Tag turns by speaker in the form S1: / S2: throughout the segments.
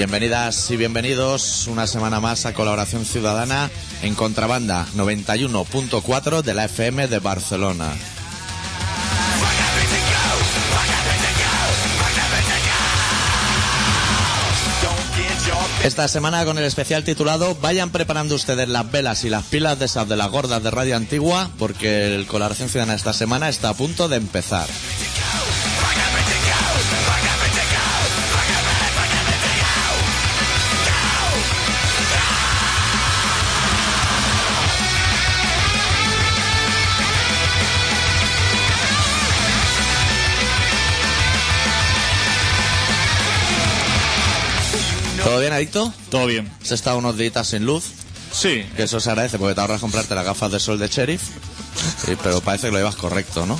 S1: Bienvenidas y bienvenidos una semana más a Colaboración Ciudadana en Contrabanda 91.4 de la FM de Barcelona. Esta semana con el especial titulado Vayan preparando ustedes las velas y las pilas de esas de las gordas de Radio Antigua porque el Colaboración Ciudadana esta semana está a punto de empezar. Adicto?
S2: Todo bien.
S1: ¿Has estado unos días sin luz?
S2: Sí.
S1: Que eso se agradece porque te ahorras comprarte las gafas de sol de sheriff. Sí, pero parece que lo llevas correcto, ¿no?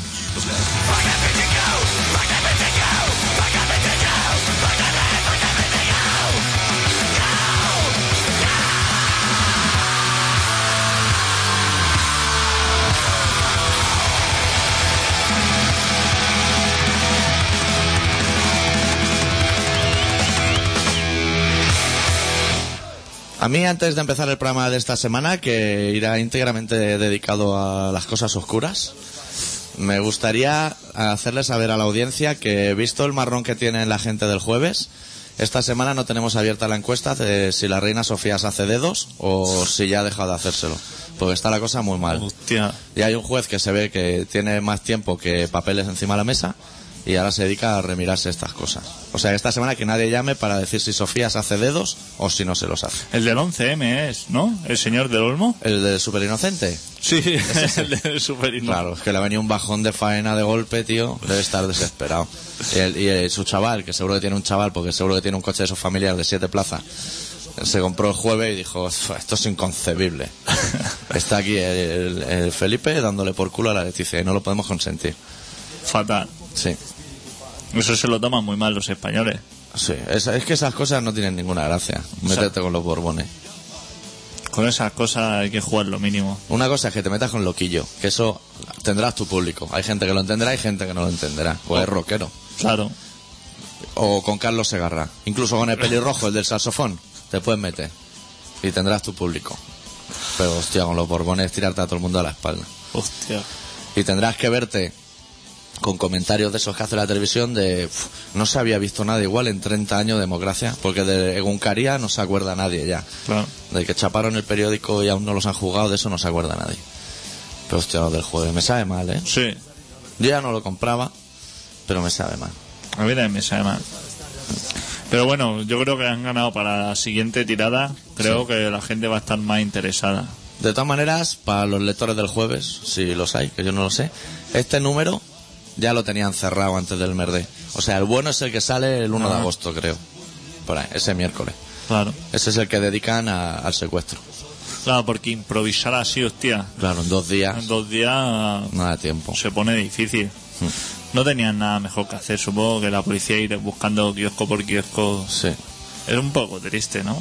S1: A mí, antes de empezar el programa de esta semana, que irá íntegramente dedicado a las cosas oscuras, me gustaría hacerle saber a la audiencia que, visto el marrón que tiene la gente del jueves, esta semana no tenemos abierta la encuesta de si la reina Sofía se hace dedos o si ya ha dejado de hacérselo. Porque está la cosa muy mal.
S2: Hostia.
S1: Y hay un juez que se ve que tiene más tiempo que papeles encima de la mesa y ahora se dedica a remirarse estas cosas. O sea, esta semana que nadie llame para decir si Sofía se hace dedos o si no se los hace.
S2: El del 11M es, ¿no? El señor del Olmo.
S1: ¿El de Super Inocente?
S2: Sí, el del Super
S1: Claro, es que le ha venido un bajón de faena de golpe, tío. Debe estar desesperado. Y, el- y el- su chaval, que seguro que tiene un chaval, porque seguro que tiene un coche de esos familiares de siete plazas, se compró el jueves y dijo, esto es inconcebible. Está aquí el, el Felipe dándole por culo a la Leticia y no lo podemos consentir.
S2: Fatal.
S1: Sí.
S2: Eso se lo toman muy mal los españoles.
S1: Sí, es, es que esas cosas no tienen ninguna gracia. Métete con los borbones.
S2: Con esas cosas hay que jugar lo mínimo.
S1: Una cosa es que te metas con loquillo, que eso tendrás tu público. Hay gente que lo entenderá y gente que no lo entenderá. O es rockero.
S2: Claro.
S1: O con Carlos Segarra. Incluso con el pelirrojo, el del saxofón, te puedes meter. Y tendrás tu público. Pero hostia, con los borbones tirarte a todo el mundo a la espalda.
S2: Hostia.
S1: Y tendrás que verte con comentarios de esos que hace la televisión de "Uf, no se había visto nada igual en 30 años de democracia, porque de Eguncaría no se acuerda nadie ya.
S2: Claro.
S1: De que chaparon el periódico y aún no los han jugado, de eso no se acuerda nadie. Pero hostia, lo del jueves, me sabe mal, ¿eh?
S2: Sí.
S1: Yo ya no lo compraba, pero me sabe mal.
S2: A mí también me sabe mal. Pero bueno, yo creo que han ganado para la siguiente tirada. Creo
S1: Sí.
S2: que la gente va a estar más interesada.
S1: De todas maneras, para los lectores del jueves, si los hay, que yo no lo sé, este número ya lo tenían cerrado antes del Merde. O sea, el bueno es el que sale el 1 de agosto, creo. Por ahí, ese miércoles.
S2: Claro.
S1: Ese es el que dedican a- al secuestro.
S2: Claro, porque improvisar así, hostia.
S1: Claro, en dos días
S2: En dos días
S1: no da tiempo.
S2: se pone difícil.
S1: Hmm.
S2: No tenían nada mejor que hacer. Supongo que la policía ir buscando kiosco por kiosco.
S1: Sí.
S2: Es un poco triste, ¿no?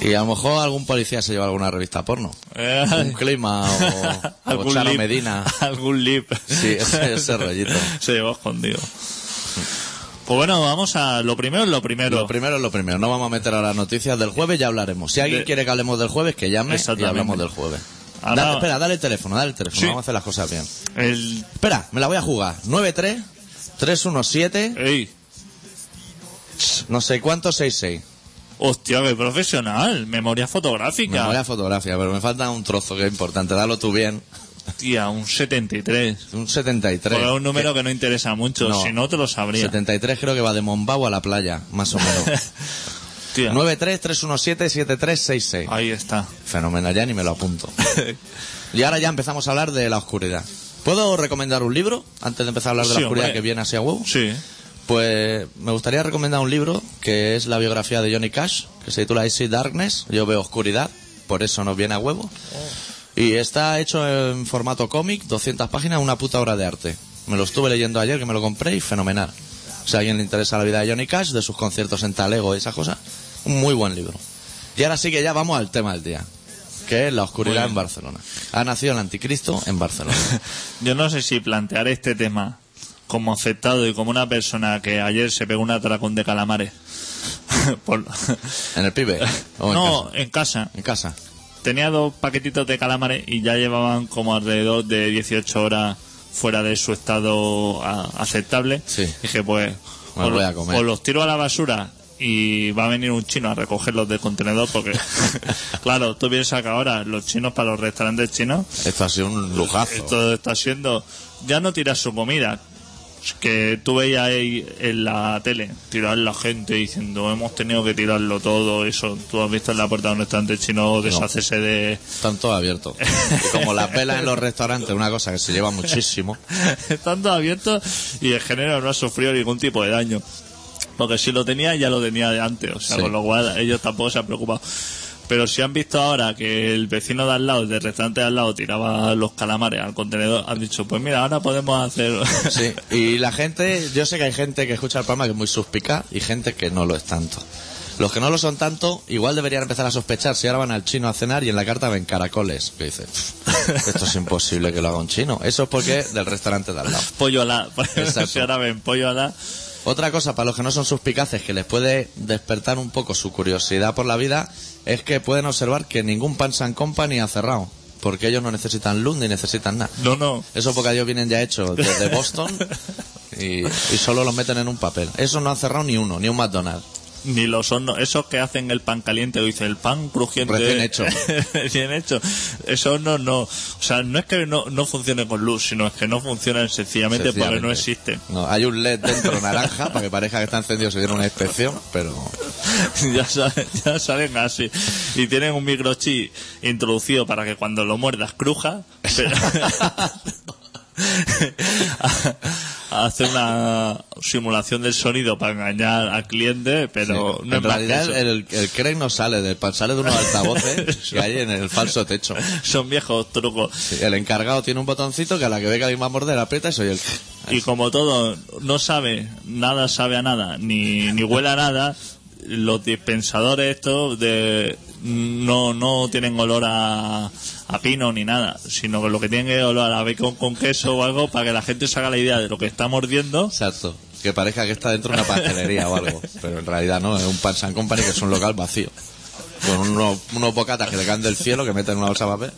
S1: Y a lo mejor algún policía se lleva alguna revista porno.
S2: Eh,
S1: Un clima o, o Charo
S2: lip-
S1: Medina.
S2: Algún lip.
S1: Sí, ese, ese rollito.
S2: Se llevó escondido. Pues bueno, vamos a... Lo primero es lo primero.
S1: Lo primero es lo primero. No vamos a meter a las noticias del jueves, ya hablaremos. Si alguien
S2: De-
S1: quiere que hablemos del jueves, que llame y hablamos del jueves.
S2: Ahora-
S1: Dale- espera, dale el teléfono, dale el teléfono.
S2: Sí.
S1: Vamos a hacer las cosas bien.
S2: El...
S1: Espera, me la voy a jugar. 93 317
S2: ¡Ey!
S1: no sé cuánto 66.
S2: Hostia, qué profesional. Memoria fotográfica.
S1: Memoria fotográfica, pero me falta un trozo que es importante. Dalo tú bien.
S2: Tía, un 73.
S1: Un 73.
S2: Porque es un número que no interesa mucho.
S1: No.
S2: Si no, te lo sabría.
S1: 73 creo que va de Mombau a la playa, más o menos.
S2: Tía,
S1: 93 317 7366.
S2: ahí está.
S1: Fenomenal, ya ni me lo apunto. Y ahora ya empezamos a hablar de la oscuridad. ¿Puedo recomendar un libro antes de empezar a hablar de
S2: Sí,
S1: la oscuridad
S2: hombre.
S1: que viene así a huevo?
S2: Sí.
S1: Pues me gustaría recomendar un libro que es la biografía de Johnny Cash, que se titula I See Darkness, yo veo oscuridad, por eso nos viene a huevo. Y está hecho en formato cómic, 200 páginas, una puta obra de arte. Me lo estuve leyendo ayer, que me lo compré y fenomenal. Si a alguien le interesa la vida de Johnny Cash, de sus conciertos en Talego y esas cosas, un muy buen libro. Y ahora sí que ya vamos al tema del día, que es la oscuridad en. Barcelona. Ha nacido el anticristo en Barcelona.
S2: Yo no sé si plantear este tema como aceptado y como una persona que ayer se pegó un atracón de calamares. Por-
S1: ¿En el pibe? ¿O en
S2: no,
S1: casa?
S2: en casa.
S1: En casa.
S2: Tenía dos paquetitos de calamares y ya llevaban como alrededor de 18 horas fuera de su estado aceptable.
S1: Sí.
S2: Dije, pues, o,
S1: voy a comer.
S2: o los tiro a la basura y va a venir un chino a recogerlos del contenedor porque, claro, tú piensas que ahora los chinos para los restaurantes chinos
S1: Esto ha sido un lujazo.
S2: esto está siendo ya no tirar su comida que tú veías ahí en la tele tirar la gente diciendo hemos tenido que tirarlo todo eso tú has visto en la puerta de un restaurante chino deshacerse de
S1: Están todos abiertos. Como las velas en los restaurantes, una cosa que se lleva muchísimo.
S2: están todos abiertos y el género no ha sufrido ningún tipo de daño porque si lo tenía ya lo tenía de antes o sea
S1: Sí.
S2: con lo cual ellos tampoco se han preocupado pero si han visto ahora que el vecino de al lado, del restaurante de al lado, tiraba los calamares al contenedor, han dicho, pues mira, ahora podemos hacer...
S1: Sí, y la gente, yo sé que hay gente que escucha el programa que es muy suspicaz y gente que no lo es tanto. Los que no lo son tanto, igual deberían empezar a sospechar si ahora van al chino a cenar y en la carta ven caracoles. Que dice, "Pff, esto es imposible que lo haga un chino. Eso es porque del restaurante de al lado.
S2: pollo alá. Si ahora ven pollo alá,
S1: Otra cosa para los que no son suspicaces que les puede despertar un poco su curiosidad por la vida es que pueden observar que ningún Pans and Company ha cerrado. Porque ellos no necesitan luz ni necesitan nada.
S2: no, no.
S1: Esos bocadillos vienen ya hechos desde Boston y, y solo los meten en un papel. Eso no ha cerrado ni uno, ni un McDonald's.
S2: Ni los hornos, esos que hacen el pan caliente, dice el pan crujiente.
S1: Recién hecho.
S2: Recién hecho. Esos hornos no. O sea, no es que no, no funcione con luz, sino es que no funcionan sencillamente, porque no
S1: Sencillamente.
S2: existen.
S1: No, hay un LED dentro naranja para que parezca que está encendido se dieron una inspección, pero
S2: ya, salen, ya salen así. Y tienen un microchip introducido para que cuando lo muerdas cruja. pero- Hace una simulación del sonido para engañar al cliente, pero
S1: Sí.
S2: no
S1: en realidad el, el crack no sale del pan, sale de unos altavoces que hay en el falso techo.
S2: Son viejos trucos.
S1: Sí, el encargado tiene un botoncito que a la que ve que alguien va a morder aprieta y soy el
S2: Y como todo no sabe, nada sabe a nada, ni, ni huele a nada, los dispensadores estos de no, no tienen olor a, a pino ni nada, sino que lo que tienen es olor a bacon con queso o algo para que la gente se haga la idea de lo que está mordiendo.
S1: Exacto. Que parezca que está dentro de una pastelería o algo. Pero en realidad no, es un Pan San Company que es un local vacío. Con unos, unos bocatas que le caen del cielo que meten en una bolsa de papel.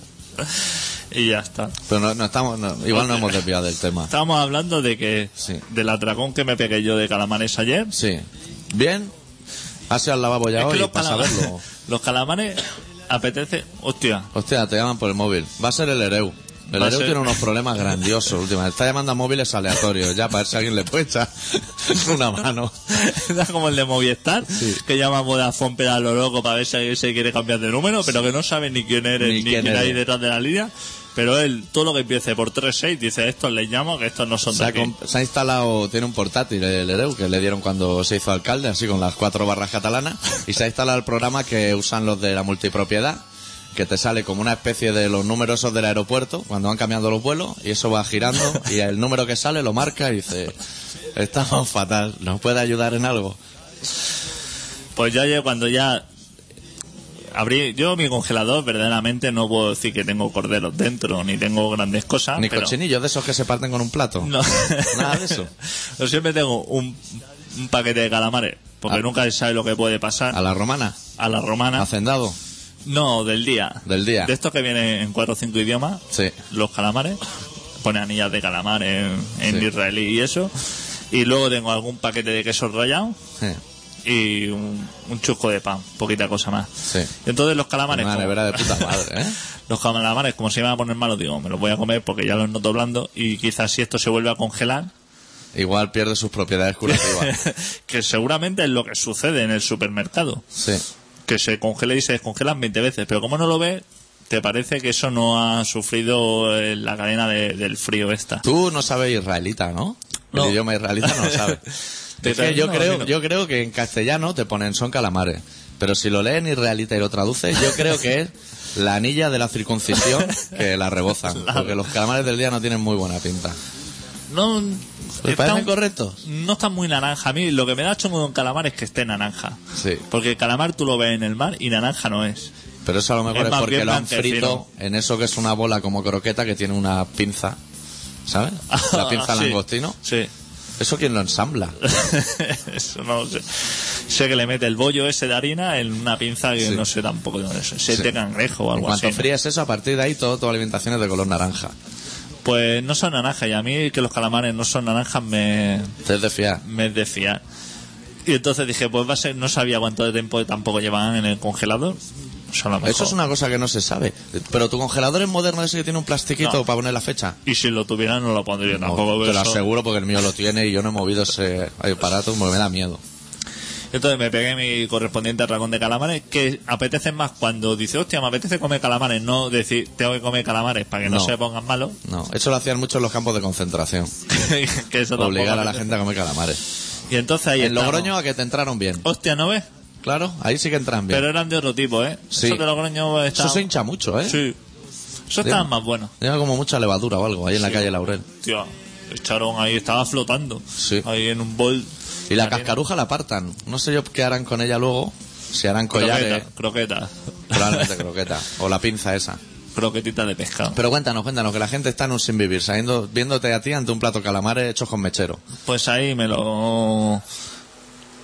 S2: Y ya está.
S1: Pero no, no estamos, no, igual no hemos desviado del tema.
S2: Estábamos hablando de que
S1: Sí.
S2: del atracón que me pegué yo de calamares ayer.
S1: Sí. Bien. Has ido al lavabo ya
S2: Es que
S1: hoy para saberlo.
S2: los calamares apetece, hostia,
S1: Hostia, te llaman por el móvil. Va a ser el Ereu. El Ereu
S2: ser-
S1: tiene unos problemas grandiosos últimamente. Está llamando a móviles aleatorios ya para ver si alguien le puede echar una mano.
S2: Era como el de Movistar, que llama a Vodafone pero a lo loco para ver si alguien se quiere cambiar de número, pero que no sabe ni quién eres,
S1: Ni
S2: ni,
S1: quién
S2: quién, hay detrás de la línea. Pero él, todo lo que empiece por 3-6, dice, estos les llamo, que estos no son
S1: Se
S2: de
S1: ha,
S2: aquí.
S1: se ha instalado, tiene un portátil el Ereu que le dieron cuando se hizo alcalde, así con las cuatro barras catalanas, y se ha instalado el programa que usan los de la multipropiedad, que te sale como una especie de los números esos del aeropuerto, cuando van cambiando los vuelos, y eso va girando, y el número que sale lo marca y dice, estamos fatal, ¿nos puede ayudar en algo?
S2: Pues ya cuando ya abrí, yo mi congelador verdaderamente no puedo decir que tengo corderos dentro, ni tengo grandes cosas.
S1: Ni
S2: pero-
S1: cochinillos de esos que se parten con un plato.
S2: No.
S1: Nada de eso.
S2: Yo siempre tengo un, un paquete de calamares, porque nunca se sabe lo que puede pasar
S1: A la romana,
S2: a la romana.
S1: hacendado,
S2: No, del día.
S1: del día.
S2: De estos que vienen en cuatro o cinco idiomas,
S1: Sí.
S2: los calamares. Pone anillas de calamar en, en
S1: Sí.
S2: israelí y eso. Y luego tengo algún paquete de queso rallado
S1: Sí.
S2: Y un, un chusco de pan, poquita cosa más.
S1: sí.
S2: Y entonces los calamares,
S1: Una nevera de puta madre, ¿eh?
S2: los calamares, como se iban a poner malos, digo, me los voy a comer porque ya los noto blando y quizás si esto se vuelve a congelar,
S1: Igual pierde sus propiedades curativas.
S2: que seguramente es lo que sucede en el supermercado.
S1: Sí.
S2: que se congela y se descongelan 20 veces, pero como no lo ves, te parece que eso no ha sufrido eh, la cadena de- del frío esta.
S1: Tú no sabes israelita, ¿no?
S2: No.
S1: El idioma israelita no lo sabes.
S2: Te
S1: Es que yo creo, yo creo que en castellano te ponen son calamares. Pero si lo lees en israelita y lo traduces, yo creo que es la anilla de la circuncisión que la rebozan. Porque los calamares del día no tienen muy buena pinta.
S2: No,
S1: ¿Te parecen correctos?
S2: no está muy naranja. A mí lo que me da chungo de un calamar es que esté naranja.
S1: Sí.
S2: Porque el calamar tú lo ves en el mar y naranja no es.
S1: Pero eso a lo mejor
S2: Es
S1: porque lo han frito en eso que es una bola como croqueta que tiene una pinza. ¿Sabes? La pinza
S2: Sí.
S1: langostino.
S2: Sí.
S1: ¿Eso quién lo ensambla?
S2: Eso no lo sé. Sé que le mete el bollo ese de harina en una pinza que
S1: Sí.
S2: no sé tampoco de dónde es. Sé
S1: Sí.
S2: de cangrejo o algo
S1: cuanto
S2: así. ¿no?
S1: fríes eso, a partir de ahí todo tu alimentación es de color naranja.
S2: Pues no son naranjas y a mí que los calamares no son naranjas me,
S1: Te es de fiar.
S2: me es de fiar. Y entonces dije, pues va a ser, no sabía cuánto de tiempo tampoco llevaban en el congelador. Lo mejor-
S1: Eso es una cosa que no se sabe. Pero tu congelador es moderno ese que tiene un plastiquito
S2: No.
S1: para poner la fecha.
S2: Y si lo tuviera no lo pondría tampoco.
S1: No,
S2: pero
S1: te lo
S2: eso-
S1: aseguro porque el mío lo tiene y yo no he movido ese aparato porque me da miedo.
S2: Entonces me pegué mi correspondiente racón de calamares, que apetece más cuando dice, hostia, me apetece comer calamares, no decir, tengo que comer calamares para que no,
S1: No.
S2: se pongan malos.
S1: No, eso lo hacían mucho en los campos de concentración.
S2: que eso tampoco
S1: Obligar a la gente a comer calamares.
S2: Y entonces ahí
S1: En
S2: estamos.
S1: Logroño a que te entraron bien.
S2: Hostia, ¿no ves?
S1: Claro, ahí sí que entran bien.
S2: Pero eran de otro tipo, ¿eh?
S1: Sí.
S2: Eso de Logroño
S1: Eso se hincha mucho, ¿eh?
S2: Sí. Eso estaban más buenos.
S1: Lleva como mucha levadura o algo ahí en la calle Laurel.
S2: Tío, echaron ahí, estaba flotando.
S1: Sí.
S2: Ahí en un bol.
S1: Y la cascaruja la apartan. No sé yo qué harán con ella luego. Si harán collares,
S2: Croqueta, croqueta.
S1: probablemente croqueta. O la pinza esa.
S2: Croquetita de pescado.
S1: Pero cuéntanos, cuéntanos, que la gente está en un sin vivir, sabiendo, viéndote a ti ante un plato de calamares hechos con mechero.
S2: Pues ahí me lo...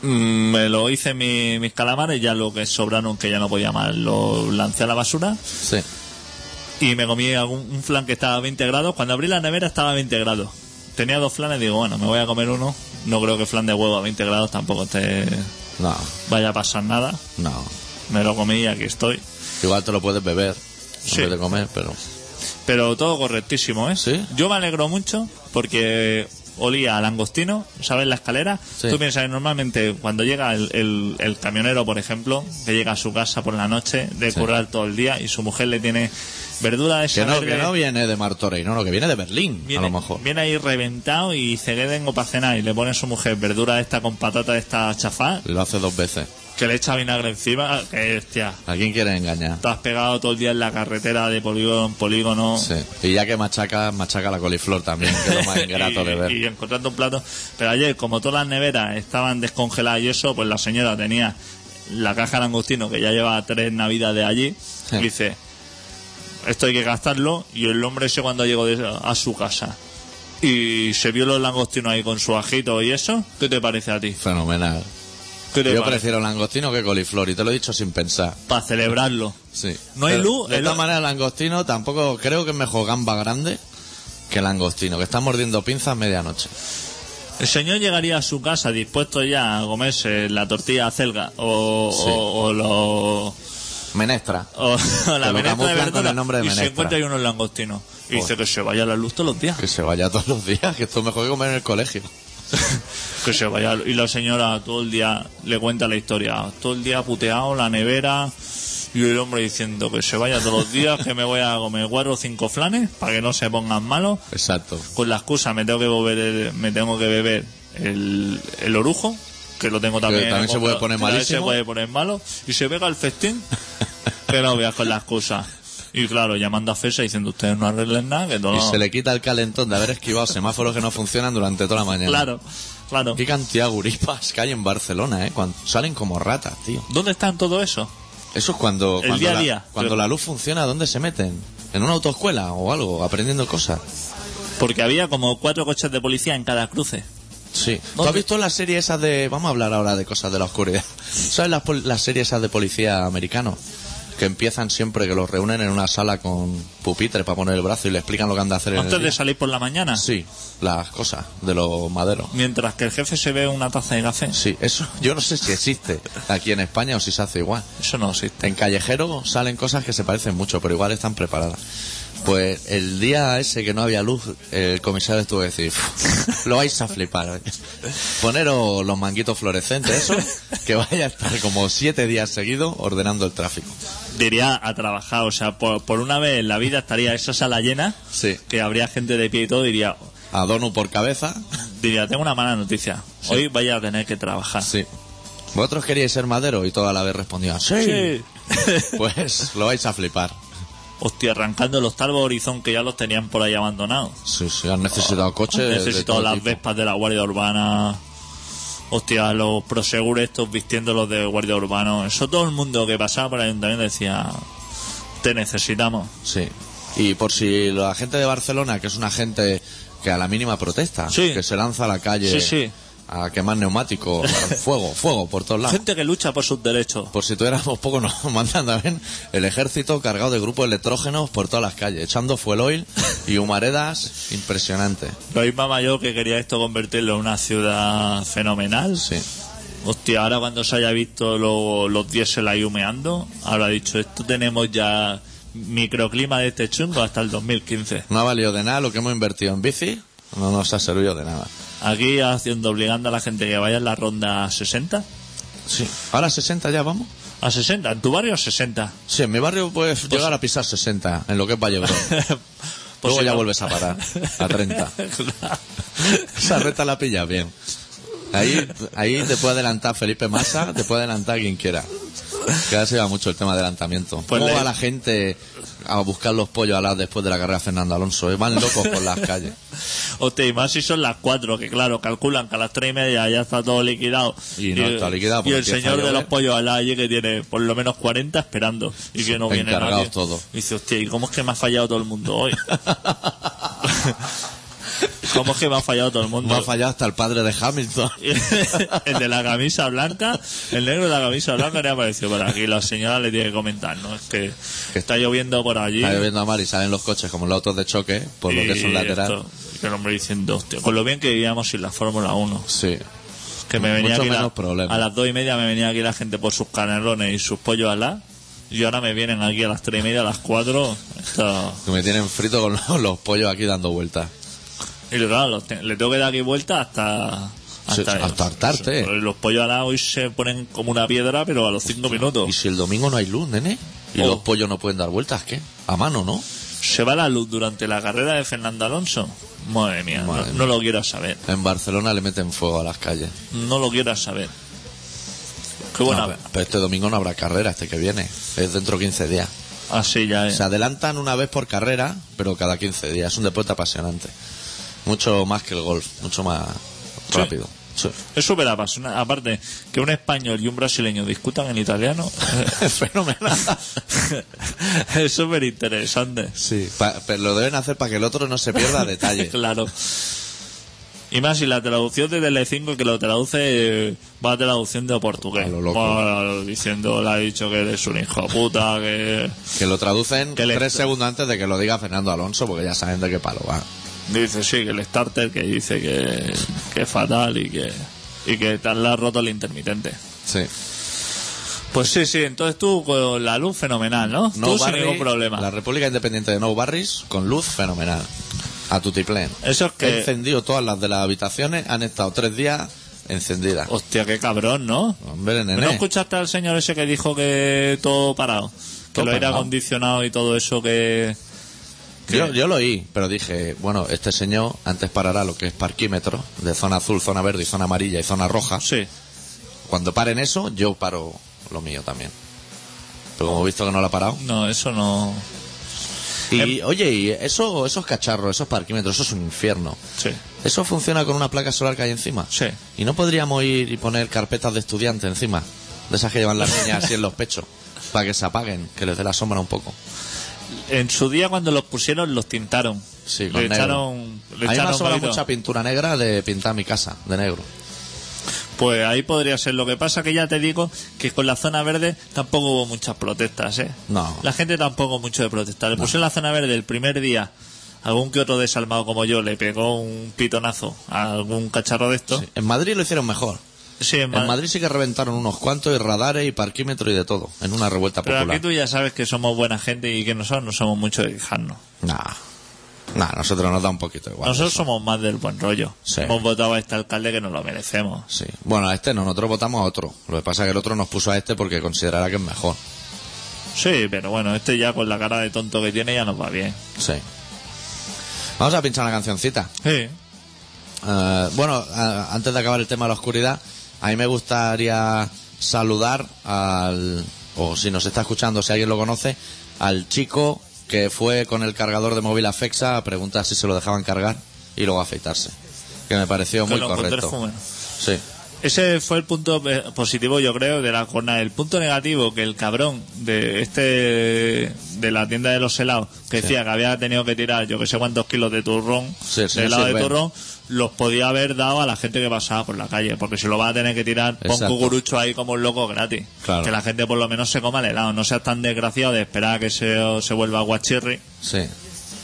S2: mm, Me lo hice mi- mis calamares, ya lo que sobraron, que ya no podía más, lo lancé a la basura
S1: Sí.
S2: y me comí algún, un flan que estaba a 20 grados. Cuando abrí la nevera estaba a 20 grados. Tenía dos flanes, digo, bueno, me voy a comer uno. No creo que flan de huevo a 20 grados tampoco te
S1: No,
S2: vaya a pasar nada.
S1: no.
S2: Me lo comí y aquí estoy.
S1: Igual te lo puedes beber
S2: Sí.
S1: en vez de comer, pero...
S2: Pero todo correctísimo, ¿eh?
S1: ¿Sí?
S2: Yo me alegro mucho porque olía a langostino, ¿sabes? La escalera.
S1: Sí.
S2: Tú piensas que normalmente cuando llega el, el- el camionero, por ejemplo, que llega a su casa por la noche de
S1: Sí.
S2: currar todo el día y su mujer le tiene verdura de
S1: Que no, que no viene de Martorey, no, no, que viene de Berlín,
S2: Viene,
S1: a lo mejor.
S2: viene ahí reventado y dice que tengo para cenar y le pone a su mujer verdura esta con patata esta chafá
S1: lo hace dos veces.
S2: que le echa vinagre encima que hostia
S1: ¿A quién quiere engañar?
S2: has pegado todo el día en la carretera de polígono en polígono
S1: Sí. Y ya que machaca, machaca la coliflor también, que es lo más ingrato
S2: y,
S1: de ver.
S2: y encontrando un plato. Pero ayer, como todas las neveras estaban descongeladas y eso, pues la señora tenía la caja de langostino que ya lleva tres navidades allí. Y dice, esto hay que gastarlo. Y el hombre ese cuando llegó de- a su casa y se vio los langostinos ahí con su ajito y eso, ¿qué te parece a ti?
S1: Fenomenal.
S2: ¿Qué te
S1: Yo
S2: parece?
S1: prefiero langostino que coliflor, y te lo he dicho sin pensar.
S2: Para celebrarlo.
S1: Sí.
S2: No hay
S1: Pero,
S2: luz,
S1: De
S2: el-
S1: todas maneras, langostino tampoco creo que es mejor gamba grande que langostino, que está mordiendo pinzas medianoche.
S2: El señor llegaría a su casa dispuesto ya a comerse la tortilla acelga o,
S1: Sí.
S2: o, o lo-
S1: Menestra.
S2: o la
S1: Te lo
S2: menestra de verdura
S1: el nombre de
S2: y se
S1: menestra.
S2: encuentra ahí unos langostinos. Y dice
S1: Joder.
S2: que se vaya la luz todos los días.
S1: Que se vaya todos los días, que esto es mejor que comer en el colegio.
S2: Que se vaya. Y la señora todo el día le cuenta la historia. Todo el día puteado, la nevera. Y el hombre diciendo que se vaya todos los días, que me voy a comer cuatro o cinco flanes para que no se pongan malos.
S1: Exacto.
S2: Con la excusa me tengo que beber el, me tengo que beber el, el orujo, que lo tengo también.
S1: también se puede poner malísimo.
S2: se puede poner malo. Y se pega el festín, que no veas con la excusa. Y claro, llamando a Fesa diciendo ustedes no arreglen nada, que todo.
S1: Y se le quita el calentón de haber esquivado semáforos que no funcionan durante toda la mañana.
S2: Claro, claro.
S1: Qué cantidad de gurispas que hay en Barcelona, ¿eh? Cuando salen como ratas, tío.
S2: ¿Dónde están todo eso?
S1: Eso es cuando,
S2: El
S1: cuando,
S2: día a
S1: la,
S2: día.
S1: cuando
S2: Pero-
S1: la luz funciona, ¿dónde se meten? ¿En una autoescuela o algo? ¿Aprendiendo cosas?
S2: Porque había como cuatro coches de policía en cada cruce.
S1: Sí. ¿Tú has visto la serie esas de... Vamos a hablar ahora de cosas de la oscuridad. ¿Sabes las, pol- las series esas de policía americanos? Que empiezan siempre, que los reúnen en una sala con pupitres para poner el brazo y le explican lo que han de hacer en el
S2: Antes
S1: día.
S2: de salir por la mañana.
S1: Sí, las cosas de los maderos.
S2: Mientras que el jefe se ve una taza de café.
S1: Sí, eso yo no sé si existe aquí en España o si se hace igual.
S2: Eso no existe.
S1: En callejero salen cosas que se parecen mucho, pero igual están preparadas. Pues el día ese que no había luz, el comisario estuvo a decir, "Uf, lo vais a flipar. Poneros los manguitos fluorescentes, eso, que vaya a estar como siete días seguidos ordenando el tráfico.
S2: Diría a trabajar, o sea, por, por una vez en la vida estaría esa sala llena,
S1: Sí.
S2: que habría gente de pie y todo, diría,
S1: A Donu por cabeza,
S2: diría, tengo una mala noticia, hoy vaya a tener que trabajar.
S1: sí. ¿Vosotros queríais ser madero? Y toda la vez respondían, sí.
S2: Sí.
S1: Pues lo vais a flipar.
S2: Hostia, arrancando los Talbot Horizon que ya los tenían por ahí abandonados.
S1: Sí, sí, han necesitado coches. de
S2: Necesitado las
S1: tipo.
S2: vespas de la Guardia Urbana. Hostia, los prosegures estos vistiendo los de Guardia Urbano. Eso todo el mundo que pasaba por el ayuntamiento decía, te necesitamos.
S1: Sí. Y por si la gente de Barcelona, que es una gente que a la mínima protesta,
S2: Sí.
S1: que se lanza a la calle
S2: Sí, sí.
S1: A quemar neumáticos, fuego, fuego por todos lados.
S2: Gente que lucha por sus derechos.
S1: Por si tuviéramos poco, nos mandan también el ejército cargado de grupos electrógenos por todas las calles, echando fuel oil y humaredas impresionantes.
S2: Lo mismo mayor que quería esto convertirlo en una ciudad fenomenal.
S1: Sí.
S2: Hostia, ahora cuando se haya visto lo- los diésel ahí humeando, habrá dicho, esto tenemos ya microclima de este chungo hasta el 2015.
S1: No ha valido de nada lo que hemos invertido en bici, no nos ha servido de nada.
S2: Aquí haciendo, obligando a la gente que vaya en la ronda 60.
S1: Sí. Ahora 60 ya vamos.
S2: A 60, en tu barrio 60.
S1: Sí, en mi barrio puedes llegar a pisar 60, en lo que es Valle Luego
S2: Pues si
S1: ya
S2: no-
S1: vuelves a parar, a 30. Esa recta la pillas bien. Ahí, ahí te puede adelantar Felipe Massa, te puede adelantar quien quiera. Que ahora se lleva mucho el tema de adelantamiento.
S2: Pues
S1: ¿Cómo
S2: le-
S1: va la gente a buscar los pollos alados después de la carrera Fernando Alonso? Eh, Van locos por las calles.
S2: Hostia, y más si son las 4, que claro, calculan que a las 3 y media ya está todo liquidado.
S1: Y no está liquidado
S2: Y el señor de los pollos al allí que tiene por lo menos 40 esperando. Y que no viene nadie.
S1: todos.
S2: Y dice, hostia, ¿y cómo es que me ha fallado todo el mundo hoy? ¿Cómo es que me ha fallado todo el mundo?
S1: No ha fallado hasta el padre de Hamilton.
S2: el de la camisa blanca, el negro de la camisa blanca le apareció por aquí. La señora le tiene que comentar, ¿no? Es que, que está lloviendo por allí.
S1: Está lloviendo a mar y salen los coches como los autos de choque, por lo que es un lateral.
S2: esto, el hombre diciendo, hostia, con lo bien que vivíamos sin la Fórmula 1.
S1: Sí.
S2: Que me venía
S1: Mucho
S2: aquí
S1: menos
S2: a las dos y media me venía aquí la gente por sus canelones y sus pollos alá. Y ahora me vienen aquí a las tres y media, a las cuatro. Esto-
S1: Que me tienen frito con los, los pollos aquí dando vueltas.
S2: Y claro, los te- le tengo que dar aquí vuelta hasta...
S1: Hasta hartarte.
S2: Pues Los pollos alá hoy se ponen como una piedra, pero a los cinco
S1: ¿Y
S2: minutos.
S1: si el domingo no hay luz, nene? ¿Y
S2: Oh.
S1: los pollos no pueden dar vueltas? ¿Qué? A mano, ¿no?
S2: ¿Se va la luz durante la carrera de Fernando Alonso? Madre mía, no-
S1: Madre
S2: no,
S1: mía.
S2: lo quiero saber.
S1: En Barcelona le meten fuego a las calles.
S2: No lo quiero saber. Qué buena.
S1: No, pero- pero este domingo no habrá carrera, este que viene. Es dentro de 15 días.
S2: Así ya es.
S1: Se adelantan una vez por carrera, pero cada 15 días. Es un deporte apasionante. Mucho más que el golf, mucho más
S2: Sí.
S1: rápido. Sí.
S2: Es súper apasionante. Aparte, que un español y un brasileño discutan en italiano
S1: Es fenomenal.
S2: es súper interesante.
S1: Sí, pa- pero lo deben hacer para que el otro no se pierda detalle.
S2: Claro. Y más si la traducción de Telecinco que lo traduce va traducción de portugués.
S1: A lo loco.
S2: Va diciendo, le ha dicho que eres un hijo de puta, que
S1: Que lo traducen
S2: Que le-
S1: tres segundos antes de que lo diga Fernando Alonso, porque ya saben de qué palo va.
S2: Dice sí, que el starter que dice que, que es fatal y que y que te roto el intermitente.
S1: Sí.
S2: Pues sí, sí, entonces tú con la luz fenomenal, ¿no?
S1: No
S2: tú sin ningún problema.
S1: La República Independiente de No Barris con luz fenomenal. A tutiplén.
S2: Eso es
S1: He
S2: que...
S1: encendido todas las de las habitaciones, han estado tres días encendidas.
S2: Hostia, qué cabrón, ¿no?
S1: Hombre, nene.
S2: ¿No escuchaste al señor ese que dijo que todo parado? Que
S1: Todo
S2: lo aire acondicionado y todo eso que...
S1: Yo, yo lo oí, pero dije, bueno, este señor antes parará lo que es parquímetro, de zona azul, zona verde y zona amarilla y zona roja.
S2: Sí.
S1: Cuando paren eso, yo paro lo mío también. Pero como he visto que no lo ha parado.
S2: No, eso no...
S1: Y
S2: Em-
S1: oye, y eso, esos cacharros, esos parquímetros, eso es un infierno.
S2: Sí.
S1: Eso funciona con una placa solar que hay encima.
S2: Sí.
S1: Y no podríamos ir y poner carpetas de estudiante encima, de esas que llevan las niñas así en los pechos, para que se apaguen, que les dé la sombra un poco.
S2: En su día cuando los pusieron los tintaron.
S1: Sí, con
S2: le
S1: negro.
S2: echaron, le
S1: a mí me ha sobrado mucha pintura negra de pintar mi casa, de negro.
S2: Pues ahí podría ser. Lo que pasa que ya te digo que con la zona verde tampoco hubo muchas protestas, ¿eh?
S1: No.
S2: La gente tampoco mucho de protestar. Le puse en la zona verde el primer día. Algún que otro desalmado como yo le pegó un pitonazo a algún cacharro de esto.
S1: Sí. En Madrid lo hicieron mejor.
S2: Sí, en
S1: En
S2: Ma-
S1: Madrid sí que reventaron unos cuantos y radares y parquímetros y de todo, en una revuelta
S2: Pero
S1: popular.
S2: aquí tú ya sabes que somos buena gente y que nosotros no somos mucho de quejarnos.
S1: Nah. Nah, nosotros nos da un poquito igual.
S2: nosotros
S1: eso.
S2: somos más del buen rollo.
S1: Sí.
S2: Hemos votado a este alcalde que nos lo merecemos.
S1: Sí. Bueno, a este no, nosotros votamos a otro. Lo que pasa es que el otro nos puso a este porque considerará que es mejor.
S2: Sí, pero bueno, este ya con la cara de tonto que tiene ya nos va bien.
S1: Sí. Vamos a pinchar una cancioncita.
S2: Sí.
S1: Eh, bueno, eh, antes de acabar el tema de la oscuridad, a mí me gustaría saludar al, o si nos está escuchando, si alguien lo conoce, al chico que fue con el cargador de móvil a Fexa a preguntar si se lo dejaban cargar y luego afeitarse. Que me pareció
S2: Que
S1: muy
S2: lo
S1: correcto. Sí.
S2: Ese fue el punto eh, positivo, yo creo, de la jornada. El punto negativo, que el cabrón de este de la tienda de los helados, que decía que había tenido que tirar yo que sé cuántos kilos de turrón,
S1: Sí,
S2: de helado de turrón, los podía haber dado a la gente que pasaba por la calle, porque si lo va a tener que tirar, pon cucurucho ahí como un loco gratis.
S1: Claro.
S2: Que la gente por lo menos se coma el helado, no seas tan desgraciado de esperar a que se, se vuelva guachirri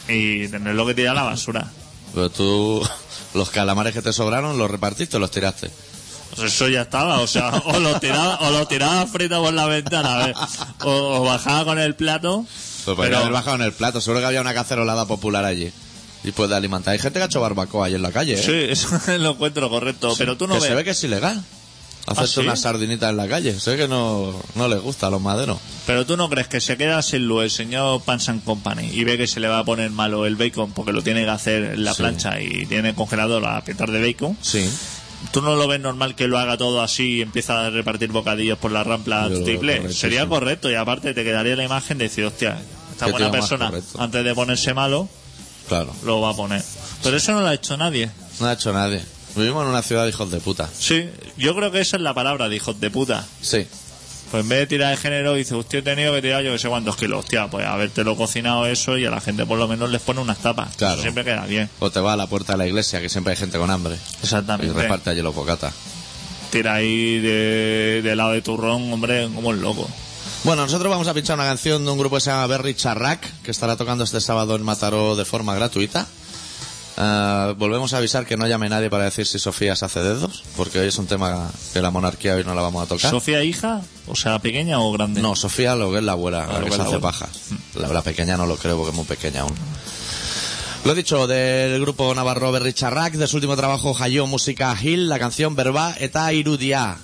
S2: y tenerlo que tirar a la basura.
S1: Pero tú, los calamares que te sobraron, los repartiste o los tiraste.
S2: Pues eso ya estaba, o sea, o lo tiraba, o lo tiraba frito por la ventana, a ver, o, o bajaba con el plato.
S1: Pues podría
S2: pero-
S1: haber bajado en el plato. Seguro que había una cacerolada popular allí. Y pues de alimentar. Hay gente que ha hecho barbacoa ahí en la calle, ¿eh?
S2: Sí, eso lo encuentro correcto, pero tú no
S1: que
S2: ves.
S1: se ve que es ilegal. Hacerte
S2: ¿sí?
S1: unas sardinitas en la calle. Sé que no, no les gusta a los maderos.
S2: Pero tú no crees que se queda sin luz el señor Pans and Company y ve que se le va a poner malo el bacon porque lo tiene que hacer en la
S1: Sí.
S2: plancha y tiene congelador a pintar de bacon.
S1: Sí.
S2: ¿Tú no lo ves normal que lo haga todo así y empieza a repartir bocadillos por la rampla
S1: Yo lo veo
S2: triple?
S1: correcto,
S2: Sería
S1: sí.
S2: correcto y aparte te quedaría la imagen de decir, hostia, esta buena persona antes de ponerse malo
S1: Claro.
S2: lo va a poner. Pero eso no lo ha hecho nadie.
S1: No ha hecho nadie. Vivimos en una ciudad de hijos de puta.
S2: Sí, yo creo que esa es la palabra de hijos de puta.
S1: Sí.
S2: Pues en vez de tirar de género, dice, usted he tenido que tirar yo que sé cuántos kilos. Hostia, pues habértelo cocinado eso y a la gente por lo menos les pone unas tapas.
S1: Claro.
S2: Eso siempre queda bien.
S1: O te vas a la puerta de la iglesia, que siempre hay gente con hambre. Y
S2: Exactamente.
S1: reparte allí los bocatas.
S2: Tira ahí de, de lado de turrón, hombre, como el loco.
S1: Bueno, nosotros vamos a pinchar una canción de un grupo que se llama Berry Charrac, que estará tocando este sábado en Mataró de forma gratuita. Eh, volvemos a avisar que no llame nadie para decir si Sofía se hace dedos, porque hoy es un tema que la monarquía hoy no la vamos a tocar.
S2: ¿Sofía hija? O sea, pequeña o grande?
S1: No, Sofía lo que es la abuela,
S2: Ah,
S1: la que
S2: que
S1: se hace paja. La, la pequeña no lo creo porque es muy pequeña aún. Lo he dicho, del grupo Navarro Berry Charrac, de su último trabajo Jayo Música Hill, la canción Verba eta Irudia.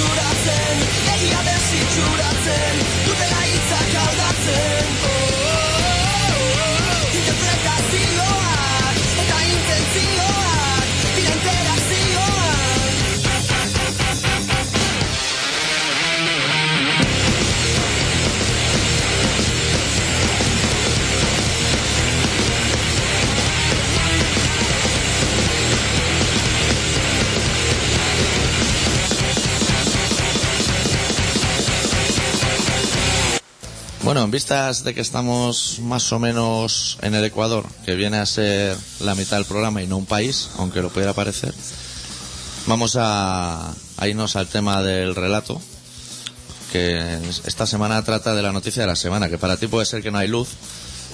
S3: itxuratzen
S1: Egia den zitxuratzen Dutela hitzak En vistas de que estamos más o menos en el Ecuador, que viene a ser la mitad del programa y no un país, aunque lo pudiera parecer, vamos a, a irnos al tema del relato, que esta semana trata de la noticia de la semana, que para ti puede ser que no hay luz,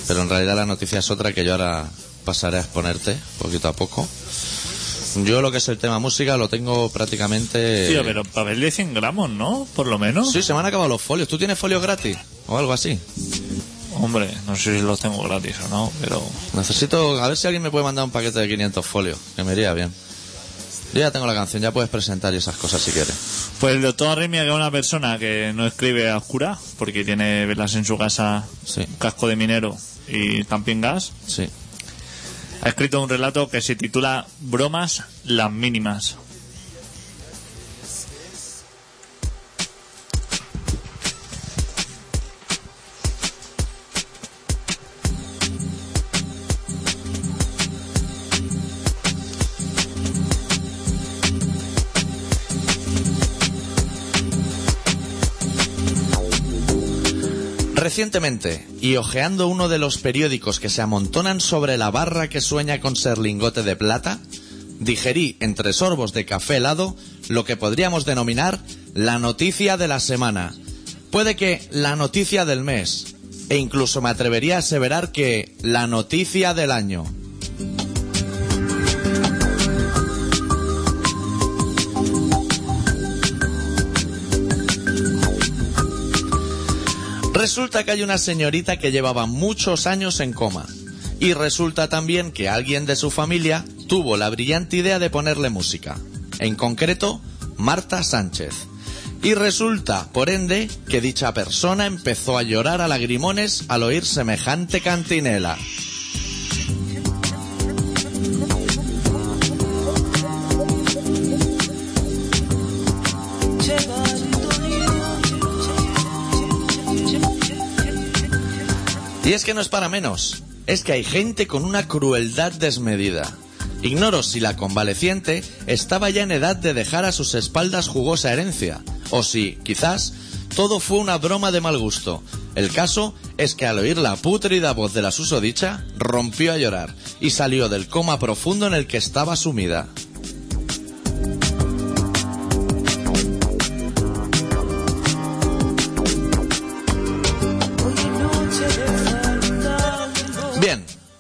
S1: pero en realidad la noticia es otra que yo ahora pasaré a exponerte poquito a poco. Yo lo que es el tema música lo tengo prácticamente...
S2: Tío, pero papel de 100 gramos, ¿no? Por lo menos.
S1: Sí, se me han acabado los folios. ¿Tú tienes folios gratis? O algo así.
S2: Hombre, no sé si los tengo gratis o no, pero...
S1: Necesito... A ver si alguien me puede mandar un paquete de 500 folios, que me iría bien. Yo ya tengo la canción, ya puedes presentar y esas cosas si quieres.
S2: Pues el doctor Arritmia, que es una persona que no escribe a oscura, porque tiene velas en su casa,
S1: Sí.
S2: casco de minero y camping gas,
S1: Sí.
S2: Ha escrito un relato que se titula Bromas las mínimas.
S1: Recientemente, y hojeando uno de los periódicos que se amontonan sobre la barra que sueña con ser lingote de plata, digerí entre sorbos de café helado lo que podríamos denominar la noticia de la semana. Puede que la noticia del mes, e incluso me atrevería a aseverar que la noticia del año. Resulta que hay una señorita que llevaba muchos años en coma. Y resulta también que alguien de su familia tuvo la brillante idea de ponerle música. En concreto, Marta Sánchez. Y resulta, por ende, que dicha persona empezó a llorar a lagrimones al oír semejante cantinela. Y es que no es para menos, es que hay gente con una crueldad desmedida. Ignoro si la convaleciente estaba ya en edad de dejar a sus espaldas jugosa herencia, o si, quizás, todo fue una broma de mal gusto. El caso es que al oír la putrida voz de la susodicha, rompió a llorar y salió del coma profundo en el que estaba sumida.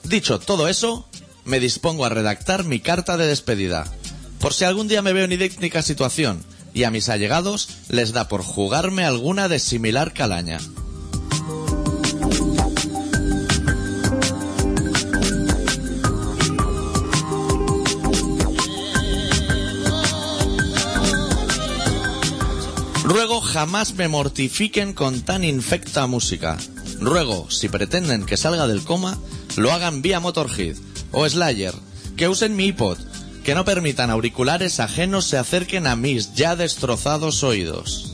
S1: Dicho todo eso, me dispongo a redactar mi carta de despedida. Por si algún día me veo en idéntica situación y a mis allegados les da por jugarme alguna de similar calaña. Ruego jamás me mortifiquen con tan infecta música. Ruego, si pretenden que salga del coma, lo hagan vía Motorhead o Slayer, que usen mi iPod, que no permitan auriculares ajenos se acerquen a mis ya destrozados oídos.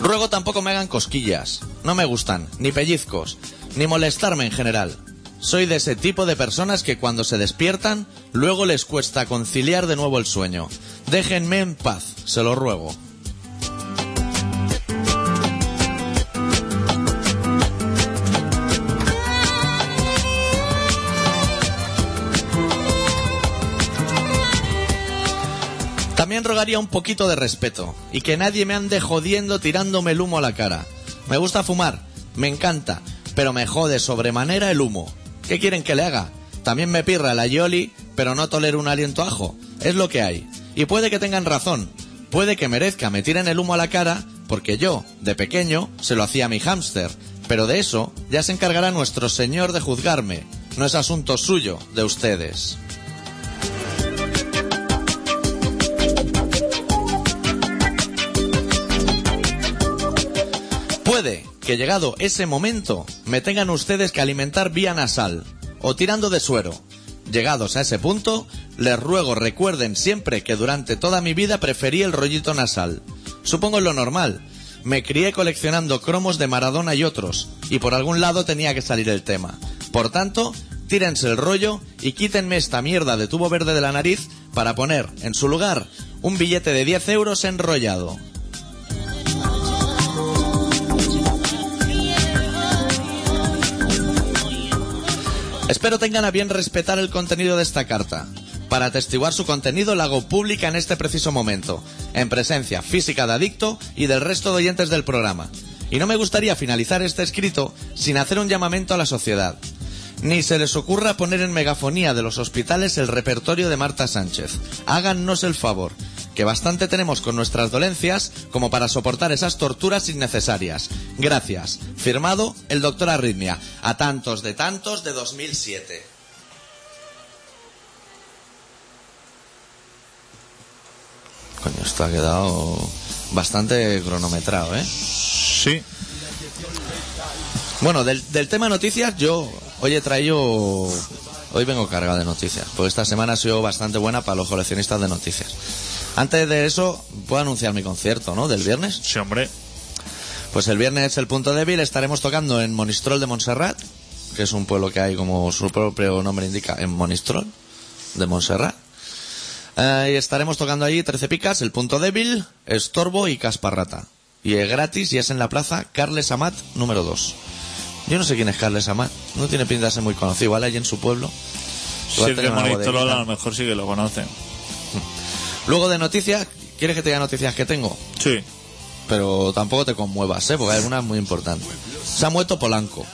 S1: Ruego tampoco me hagan cosquillas. No me gustan, ni pellizcos, ni molestarme en general. Soy de ese tipo de personas que cuando se despiertan, luego les cuesta conciliar de nuevo el sueño. Déjenme en paz, se lo ruego. También rogaría un poquito de respeto y que nadie me ande jodiendo tirándome el humo a la cara. Me gusta fumar, me encanta, pero me jode sobremanera el humo. ¿Qué quieren que le haga? También me pirra la yoli, pero no tolero un aliento ajo. Es lo que hay. Y puede que tengan razón. Puede que merezca me tiren el humo a la cara, porque yo, de pequeño, se lo hacía a mi hámster. Pero de eso ya se encargará nuestro señor de juzgarme. No es asunto suyo, de ustedes. Puede que llegado ese momento me tengan ustedes que alimentar vía nasal o tirando de suero. Llegados a ese punto, les ruego recuerden siempre que durante toda mi vida preferí el rollito nasal. Supongo lo normal. Me crié coleccionando cromos de Maradona y otros, y por algún lado tenía que salir el tema. Por tanto, tírense el rollo y quítenme esta mierda de tubo verde de la nariz para poner, en su lugar, un billete de 10 euros enrollado. Espero tengan a bien respetar el contenido de esta carta. Para atestiguar su contenido la hago pública en este preciso momento, en presencia física de Adicto y del resto de oyentes del programa. Y no me gustaría finalizar este escrito sin hacer un llamamiento a la sociedad. Ni se les ocurra poner en megafonía de los hospitales el repertorio de Marta Sánchez. Hágannos el favor, que bastante tenemos con nuestras dolencias como para soportar esas torturas innecesarias. Gracias. Firmado el doctor Arritmia, a tantos de tantos de 2007. Coño, esto ha quedado bastante cronometrado, ¿eh?
S2: Sí.
S1: Bueno, del, del tema noticias, yo hoy he traído. Hoy vengo cargado de noticias, porque esta semana ha sido bastante buena para los coleccionistas de noticias. Antes de eso, puedo anunciar mi concierto, ¿no? Del viernes.
S2: Sí, hombre.
S1: Pues el viernes, el punto débil, estaremos tocando en Monistrol de Montserrat, que es un pueblo que hay, como su propio nombre indica, en Monistrol de Montserrat. Eh, y estaremos tocando allí 13 picas, el punto débil, estorbo y casparrata. Y es gratis y es en la plaza Carles Amat número 2. Yo no sé quién es Carles Amat, no tiene pinta de ser muy conocido, ¿vale? Allí en su pueblo.
S2: Si es
S1: una
S2: Monistrol, a lo mejor sí que lo conocen.
S1: Luego de noticias, ¿quieres que te diga noticias que tengo?
S2: Sí.
S1: Pero tampoco te conmuevas, ¿eh? Porque hay algunas muy importantes. Se ha muerto Polanco.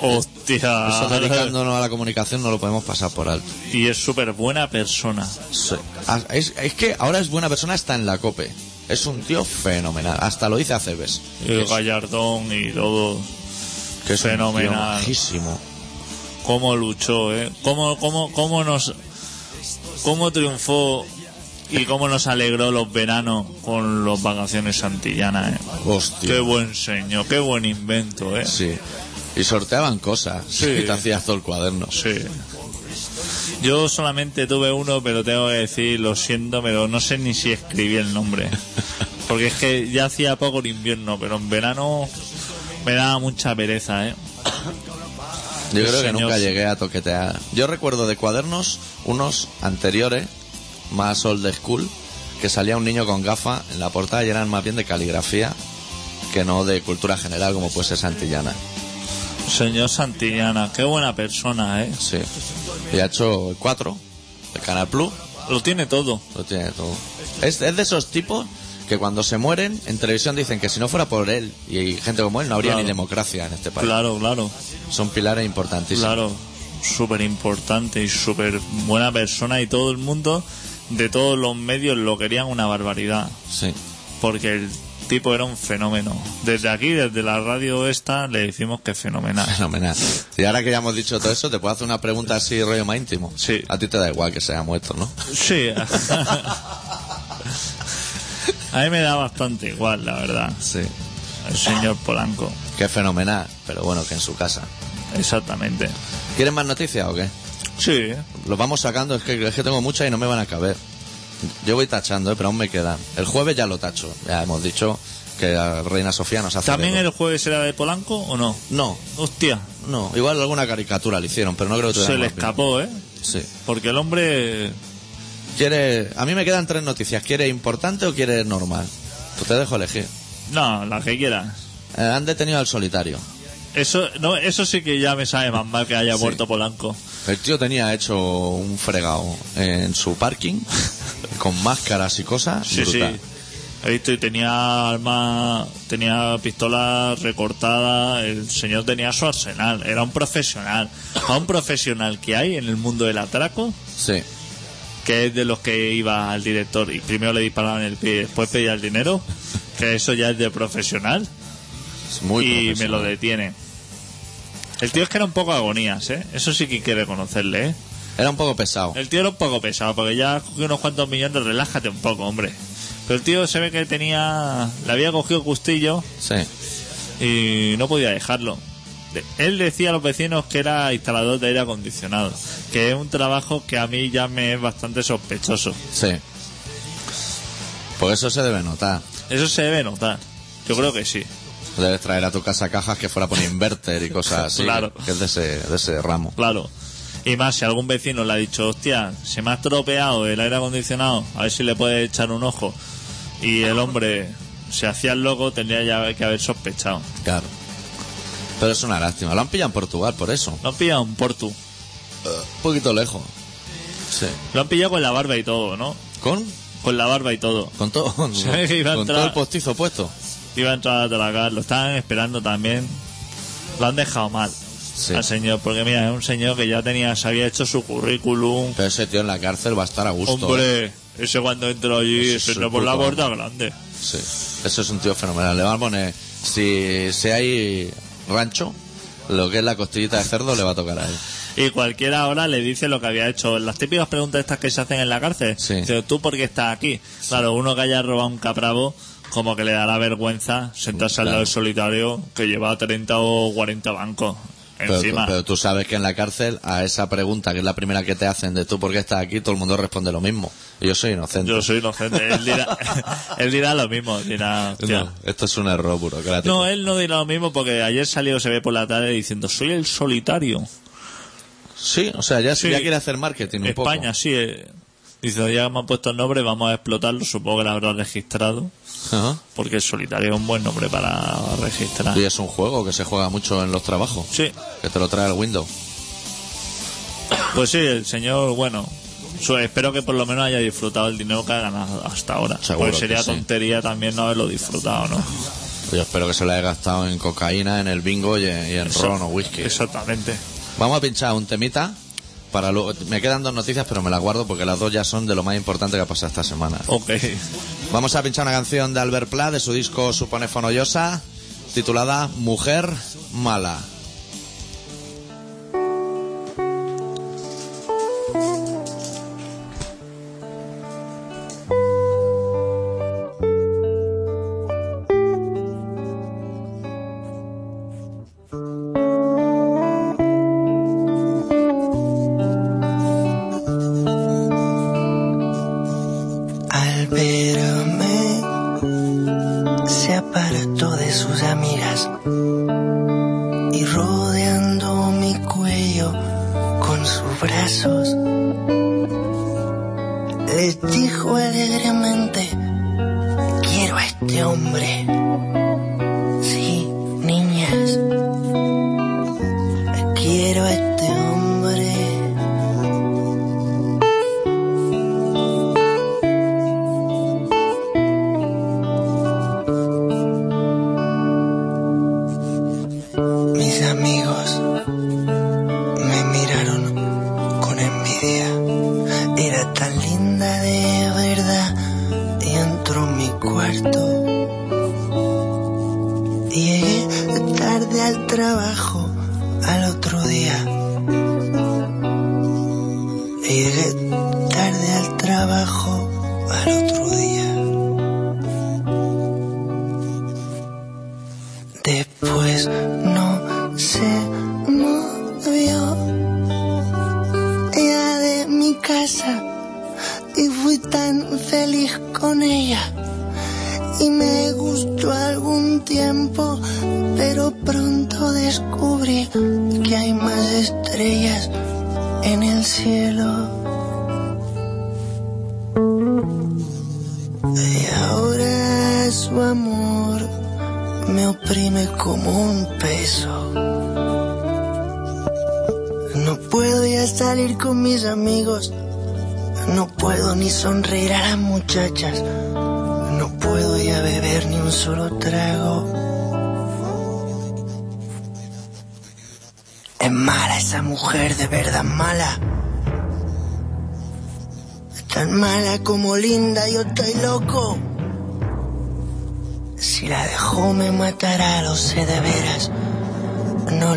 S2: Hostia.
S1: Eso dedicándonos a la comunicación no lo podemos pasar por alto.
S2: Y es súper buena persona.
S1: Sí. Ah, Es, es que ahora es buena persona, está en la COPE. Es un tío fenomenal. Hasta lo dice Aceves.
S2: Y Gallardón y todo.
S1: Que es un tío
S2: Fenomenal. Cómo luchó, ¿eh? Cómo, cómo, cómo nos... Cómo triunfó y cómo nos alegró los veranos con las vacaciones santillanas, ¿eh?
S1: Hostia.
S2: Qué buen señor, qué buen invento, ¿eh?
S1: Sí. Y sorteaban cosas.
S2: Sí.
S1: Y te hacías todo el cuaderno.
S2: Sí. Yo solamente tuve uno, pero tengo que decir, lo siento, pero no sé ni si escribí el nombre. Porque es que ya hacía poco el invierno, pero en verano me daba mucha pereza, ¿eh?
S1: Yo creo que nunca llegué a toquetear. Yo recuerdo de cuadernos unos anteriores, más old school, que salía un niño con gafa en la portada y eran más bien de caligrafía que no de cultura general como puede ser Santillana.
S2: Señor Santillana, qué buena persona, ¿eh?
S1: Sí. Y ha hecho el 4, el Canal Plus,
S2: Lo tiene todo.
S1: lo tiene todo. Es, es de esos tipos que cuando se mueren en televisión dicen que si no fuera por él y gente como él no habría
S2: Claro.
S1: ni democracia en este país.
S2: Claro, claro,
S1: Son pilares importantísimos.
S2: claro. Súper importante y súper buena persona y todo el mundo de todos los medios lo querían una barbaridad.
S1: Sí.
S2: Porque el tipo era un fenómeno. Desde aquí, desde la radio esta, le decimos que es fenomenal.
S1: Fenomenal. Y ahora que ya hemos dicho todo eso, te puedo hacer una pregunta así, rollo más íntimo.
S2: Sí.
S1: A ti te da igual que se haya muerto, ¿no?
S2: Sí. A mí me da bastante igual, la verdad.
S1: Sí.
S2: El señor Polanco.
S1: Es fenomenal, pero bueno, que en su casa.
S2: Exactamente.
S1: ¿Quieres más noticias o qué?
S2: Sí.
S1: Los vamos sacando, es que, es que tengo muchas y no me van a caber. Yo voy tachando, ¿eh? pero aún me quedan. El jueves ya lo tacho. Ya hemos dicho que la Reina Sofía nos hace...
S2: ¿También el jueves era de Polanco o no?
S1: No,
S2: Hostia,
S1: no. Igual alguna caricatura le hicieron, pero no creo que
S2: se le
S1: bien.
S2: escapó, ¿eh?
S1: Sí.
S2: Porque el hombre...
S1: Quiere... A mí me quedan tres noticias. ¿Quiere importante o quiere normal? Pues te dejo elegir.
S2: No, la que quieras.
S1: Eh, han detenido al solitario.
S2: Eso, no, eso sí que ya me sabe más mal que haya
S1: Sí.
S2: muerto Polanco.
S1: El tío tenía hecho un fregado en su parking con máscaras y cosas.
S2: Sí,
S1: brutal.
S2: sí. He visto y tenía armas, tenía pistolas recortadas, el señor tenía su arsenal, era un profesional. A un profesional que hay en el mundo del atraco,
S1: Sí.
S2: Que es de los que iba al director y primero le disparaban el pie y después pedía el dinero, que eso ya es de profesional
S1: Es muy
S2: y me lo detiene. El tío es que era un poco agonías, ¿eh? Eso sí que hay que reconocerle, ¿eh?
S1: Era un poco pesado.
S2: El tío era un poco pesado, porque ya cogió unos cuantos millones, relájate un poco, hombre. Pero el tío se ve que tenía. Le había cogido gustillo
S1: Sí.
S2: y no podía dejarlo. Él decía a los vecinos que era instalador de aire acondicionado, que es un trabajo que a mí ya me es bastante sospechoso.
S1: Sí. Por eso se debe notar.
S2: Eso se debe notar. Yo creo que sí.
S1: Debes traer a tu casa cajas que fuera por inverter y cosas así.
S2: Claro.
S1: Que es de ese, de ese ramo.
S2: Claro. Y más, si algún vecino le ha dicho, hostia, se me ha estropeado el aire acondicionado, a ver si le puede echar un ojo. Y el hombre se hacía el loco, tendría ya que haber sospechado.
S1: Claro. Pero es una lástima. Lo han pillado en Portugal por eso.
S2: Lo han pillado en Portu.
S1: Un poquito lejos. Sí.
S2: Lo han pillado con la barba y todo, ¿no?
S1: ¿Con?
S2: Con la barba y todo.
S1: Con todo, con,
S2: Sí, iba a
S1: con
S2: entrar.
S1: todo el postizo puesto.
S2: Iba a entrar a tragar, lo estaban esperando también. Lo han dejado mal
S1: Sí.
S2: al señor, porque mira, es un señor que ya tenía, se había hecho su currículum.
S1: Pero ese tío en la cárcel va a estar a gusto. ¿eh?
S2: Hombre, ese cuando entró allí,
S1: Ese
S2: se
S1: es
S2: entró
S1: el
S2: por la puerta grande.
S1: Sí. Eso es un tío fenomenal. Le van a poner, si, si hay rancho, lo que es la costillita de cerdo le va a tocar a él.
S2: Y cualquiera ahora le dice lo que había hecho. Las típicas preguntas estas que se hacen en la cárcel.
S1: Sí.
S2: Dice, ¿tú por qué estás aquí? Claro, uno que haya robado un capravo, como que le dará vergüenza sentarse al lado del solitario que lleva 30 o 40 bancos
S1: Pero,
S2: encima.
S1: pero tú sabes que en la cárcel, a esa pregunta, que es la primera que te hacen de tú por qué estás aquí, todo el mundo responde lo mismo. Yo soy inocente.
S2: Yo soy inocente. Él dirá, él dirá lo mismo. Dirá, hostia.
S1: No, esto es un error burocrático.
S2: No, él no dirá lo mismo porque ayer salió, se ve por la tarde diciendo, soy el solitario.
S1: Sí, o sea, ya,
S2: Sí.
S1: ya quiere hacer marketing un poco.
S2: España, sí. eh. Dice, ya me han puesto el nombre, vamos a explotarlo. Supongo que lo habrá registrado.
S1: Ajá.
S2: Porque solitario es un buen nombre para registrar.
S1: Y es un juego que se juega mucho en los trabajos.
S2: Sí,
S1: Que te lo trae el Windows.
S2: pues sí, el señor, bueno, espero que por lo menos haya disfrutado el dinero que ha ganado hasta ahora.
S1: Seguro
S2: Porque sería
S1: sí.
S2: tontería también no haberlo disfrutado, ¿no?
S1: Yo espero que se lo haya gastado en cocaína, en el bingo y en, y en ron o whisky.
S2: Exactamente.
S1: Vamos a pinchar un temita. Para luego, me quedan dos noticias, pero me las guardo porque las dos ya son de lo más importante que ha pasado esta semana.
S2: Ok.
S1: Vamos a pinchar una canción de Albert Pla de su disco Supone Fonollosa, titulada Mujer Mala.
S3: Dijo alegremente, quiero a este hombre.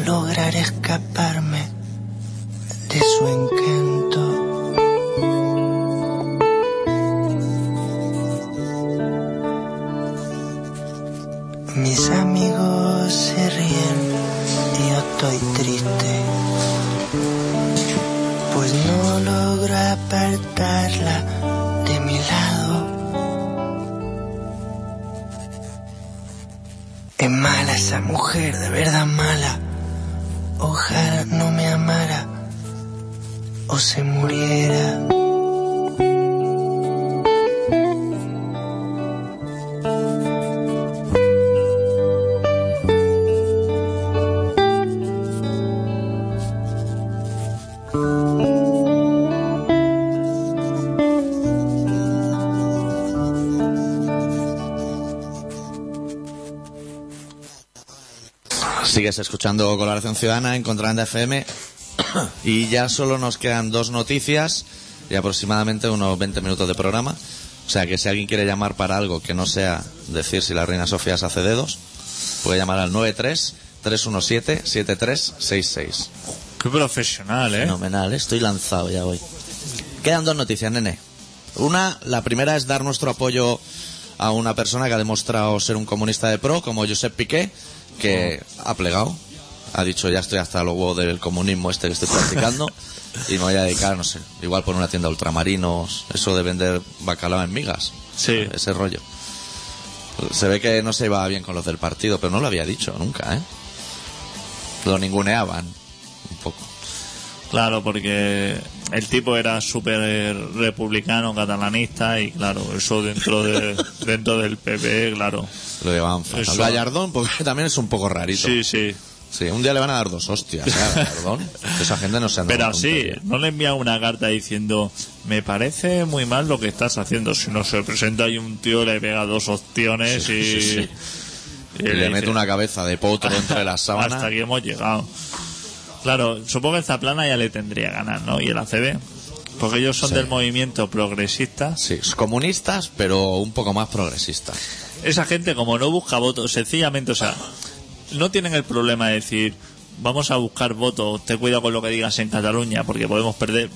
S3: No lograré escaparme de su encanto.
S1: Sigues escuchando Colaboración Ciudadana en Contralanda FM y ya solo nos quedan dos noticias y aproximadamente unos 20 minutos de programa. O sea que si alguien quiere llamar para algo que no sea decir si la reina Sofía se hace dedos, puede llamar al 93-317-7366.
S2: Qué profesional, ¿eh?
S1: Fenomenal, estoy lanzado ya hoy. Quedan dos noticias, nene. Una, la primera es dar nuestro apoyo a una persona que ha demostrado ser un comunista de pro, como Josep Piqué, que ha plegado. Ha dicho, ya estoy hasta huevos del comunismo este que estoy practicando y me voy a dedicar, no sé, igual por una tienda de ultramarinos, eso de vender bacalao en migas.
S2: Sí.
S1: Ese rollo. Se ve que no se iba bien con los del partido, pero no lo había dicho nunca, ¿eh? Lo ninguneaban un poco.
S2: Claro, porque el tipo era súper republicano, catalanista y claro, eso dentro de dentro del PP, claro.
S1: Lo llevaban fatal. Gallardón, porque también es un poco rarito.
S2: Sí, sí.
S1: Sí, un día le van a dar dos hostias, ¿eh? Gallardón. Que Esa gente no se anda
S2: Pero sí, no le envía una carta diciendo, me parece muy mal lo que estás haciendo. Si no se presenta y un tío le pega dos opciones
S1: Sí,
S2: y,
S1: sí, sí.
S2: y
S1: Y le mete una cabeza de potro entre las sábanas.
S2: Hasta aquí hemos llegado. Claro, supongo que esta plana ya le tendría ganas, ¿no? Y el ACB. Porque ellos son
S1: Sí.
S2: del movimiento progresista.
S1: Sí, comunistas, pero un poco más progresistas.
S2: Esa gente, como no busca votos, sencillamente, o sea, no tienen el problema de decir, vamos a buscar votos, ten cuidado con lo que digas en Cataluña, porque podemos perder.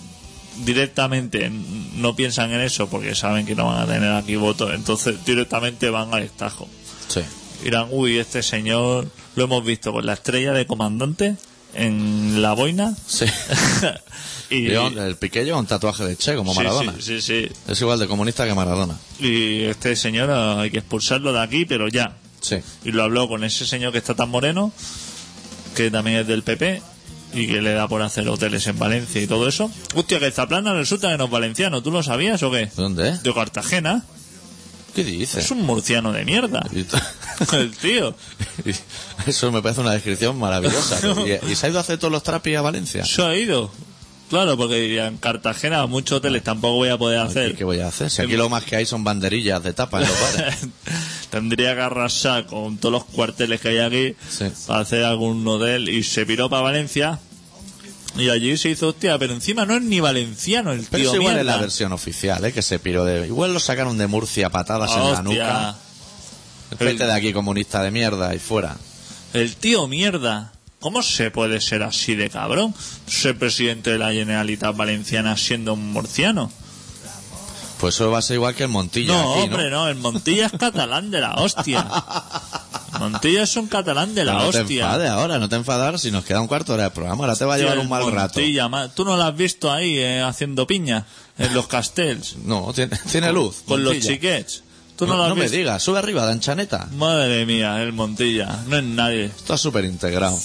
S2: Directamente no piensan en eso porque saben que no van a tener aquí votos, entonces directamente van al estajo.
S1: Sí.
S2: Dirán, uy, este señor lo hemos visto con la estrella de comandante en la boina.
S1: Sí.
S2: y,
S1: el Piqué lleva un tatuaje de Che, como Maradona.
S2: Sí, sí, sí.
S1: Es igual de comunista que Maradona.
S2: Y este señor hay que expulsarlo de aquí, pero ya.
S1: Sí.
S2: Y lo habló con ese señor que está tan moreno, que también es del PP, y que le da por hacer hoteles en Valencia y todo eso. Hostia, que Zaplana resulta que no es valenciano, ¿tú lo sabías o qué?
S1: ¿Dónde?
S2: De Cartagena.
S1: ¿Qué dices?
S2: Es un murciano de mierda. El tío.
S1: Eso me parece una descripción maravillosa. ¿Y, y se ha ido a hacer todos los trapis a Valencia?
S2: Se ha ido. Claro, porque en Cartagena muchos hoteles tampoco voy a poder
S1: ¿Y
S2: hacer.
S1: qué voy a hacer? Si aquí lo más que hay son banderillas de tapa en los bares.
S2: Tendría que arrasar con todos los cuarteles que hay aquí
S1: Sí.
S2: para hacer algún hotel y se piró para Valencia y allí se hizo hostia, pero encima no es ni valenciano el
S1: Pero
S2: tío
S1: eso igual es
S2: mierda.
S1: la versión oficial, ¿eh? Que se piró de... Igual lo sacaron de Murcia patadas en la
S2: Hostia,
S1: nuca. Vete de aquí, comunista de mierda, y fuera.
S2: el tío mierda. ¿Cómo se puede ser así de cabrón? Ser presidente de la Generalitat Valenciana siendo un murciano.
S1: Pues eso va a ser igual que el Montilla
S2: No,
S1: aquí,
S2: hombre, no, el Montilla es catalán de la hostia. Montilla es un catalán de la
S1: no te
S2: hostia.
S1: enfades ahora, no te enfadar si nos queda un cuarto de hora de programa. Ahora te va a llevar un mal
S2: el
S1: rato.
S2: Montilla, ma- Tú no lo has visto ahí eh, haciendo piña en los castells
S1: No, tiene, tiene luz.
S2: con los
S1: Montilla.
S2: chiquets. Tú no,
S1: me digas, sube arriba, de anchaneta.
S2: Madre mía, el Montilla. No es nadie.
S1: Está súper integrado.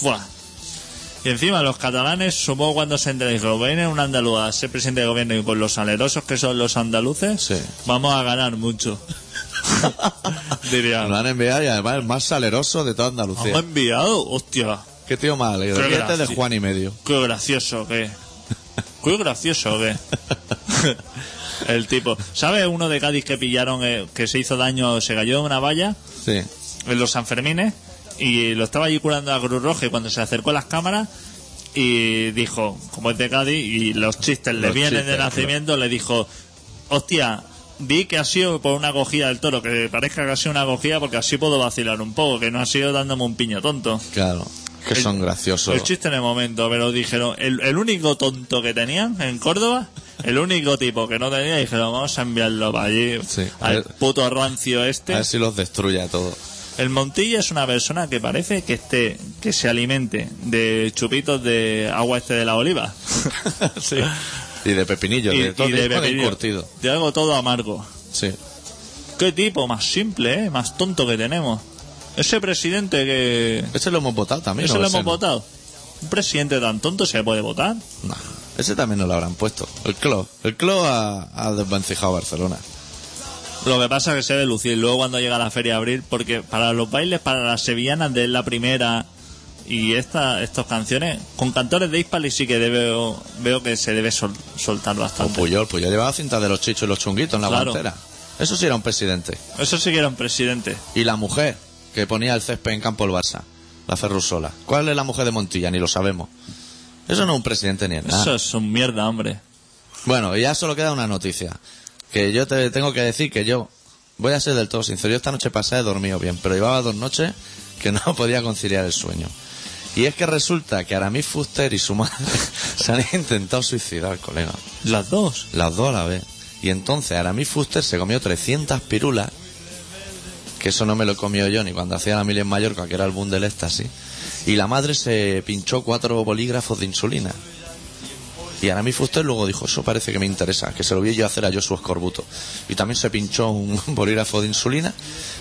S2: Y encima los catalanes, supongo cuando se enteren que viene un andaluz a ser presidente de gobierno y con los salerosos que son los andaluces,
S1: Sí.
S2: vamos a ganar mucho. Diría.
S1: Nos lo han enviado y además el más saleroso de toda
S2: ¿Me ha
S1: Andalucía.
S2: enviado? Hostia,
S1: Qué tío más alegre.
S2: Qué
S1: de. Juan y medio.
S2: qué gracioso que. Qué gracioso que. El tipo. ¿Sabes uno de Cádiz que pillaron eh, que se hizo daño, se cayó en una valla
S1: Sí.
S2: en los Sanfermines y lo estaba allí curando a Cruz Roja y cuando se acercó a las cámaras y dijo, como es de Cádiz y los chistes le
S1: Los
S2: vienen de nacimiento, le dijo, hostia, di que ha sido por una acogida del toro, que parezca que ha sido una acogida porque así puedo vacilar un poco, que no ha sido dándome un piño tonto.
S1: Claro. Que
S2: El-
S1: son graciosos.
S2: El chiste en el momento, pero dijeron, el, el único tonto que tenían en Córdoba, el único tipo que no tenía, dijeron, vamos a enviarlo para allí,
S1: Sí,
S2: al puto rancio este.
S1: A ver si los destruye a todos.
S2: El Montilla es una persona que parece que esté, que se alimente de chupitos de agua este de la oliva.
S1: sí. Y de pepinillo,
S2: y,
S1: de todo
S2: y de pepinillo. De algo todo amargo.
S1: Sí.
S2: Qué tipo más simple, ¿eh? Más tonto que tenemos. Ese presidente que...
S1: Ese lo hemos votado también.
S2: Ese lo hemos
S1: no.
S2: votado. Un presidente tan tonto se puede votar.
S1: Nah, ese también no lo habrán puesto. El CLO. El CLO ha, ha desvencijado Barcelona.
S2: Lo que pasa es que se ve lucir luego cuando llega la feria de abril, porque para los bailes, para las sevillanas de la primera y esta, estas canciones, con cantores de Hispali sí que veo, veo que se debe sol- soltar
S1: O
S2: bastante.
S1: Puyol. Puyol llevaba cinta de los chichos y los chunguitos en la
S2: Claro.
S1: guantera. Eso sí era un presidente.
S2: Eso sí que era un presidente.
S1: Y la mujer que ponía el césped en campo el Barça. La Ferrusola. ¿Cuál es la mujer de Montilla? Ni lo sabemos. Eso no es un presidente ni es nada.
S2: Eso es un mierda, hombre.
S1: Bueno, y ya solo queda una noticia. Que yo te tengo que decir que yo voy a ser del todo sincero. Yo esta noche pasada he dormido bien, pero llevaba dos noches que no podía conciliar el sueño. Y es que resulta que Aramis Fuster y su madre se han intentado suicidar, colega.
S2: Las dos.
S1: Las dos a la vez. Y entonces Aramis Fuster se comió 300 pirulas, que eso no me lo comió yo ni cuando hacía la mil en Mallorca, que era el boom del éxtasis. Y la madre se pinchó cuatro bolígrafos de insulina. Y Aramis Fuster luego dijo, eso parece que me interesa, que se lo vi yo hacer a Joshua Escorbuto. Y también se pinchó un bolígrafo de insulina,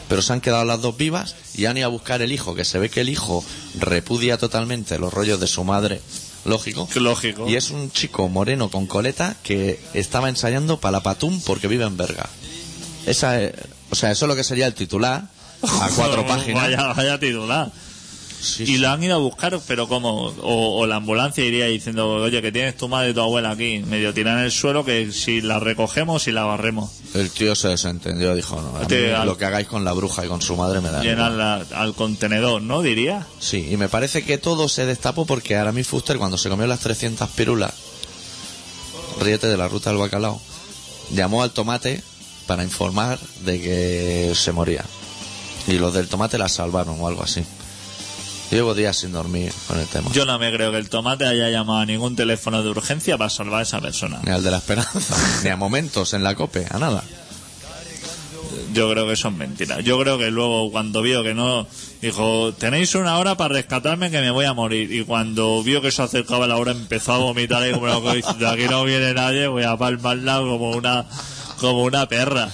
S1: pero se han quedado las dos vivas y han ido a buscar el hijo, que se ve que el hijo repudia totalmente los rollos de su madre, lógico.
S2: Lógico.
S1: Y es un chico moreno con coleta que estaba ensayando para la Patum porque vive en Berga. Esa es- o sea, eso es lo que sería el titular a cuatro páginas.
S2: Vaya, vaya titular.
S1: Sí,
S2: Y
S1: sí.
S2: lo han ido a buscar, pero como, o, o la ambulancia iría diciendo, oye, que tienes tu madre y tu abuela aquí, medio tirada en el suelo, que si la recogemos y la barremos.
S1: El tío se desentendió, dijo, no, a mí
S2: al-
S1: lo que hagáis con la bruja y con su madre me da.
S2: Llenar
S1: igual".
S2: la- al contenedor, ¿no? Diría.
S1: Sí, y me parece que todo se destapó porque Aramis Fuster, cuando se comió las 300 pirulas, ríete de la ruta del bacalao, llamó al tomate para informar de que se moría. Y los del tomate la salvaron o algo así. Llevo días sin dormir con el tema.
S2: Yo no me creo que el tomate haya llamado a ningún teléfono de urgencia para salvar a esa persona.
S1: Ni al de la esperanza, ni a momentos en la cope, a nada.
S2: Yo creo que son mentiras. Yo creo que luego cuando vio que no, dijo, tenéis una hora para rescatarme que me voy a morir. Y cuando vio que se acercaba la hora empezó a vomitar y como lo que dice, de aquí no viene nadie, voy a palmarla como una, como una perra.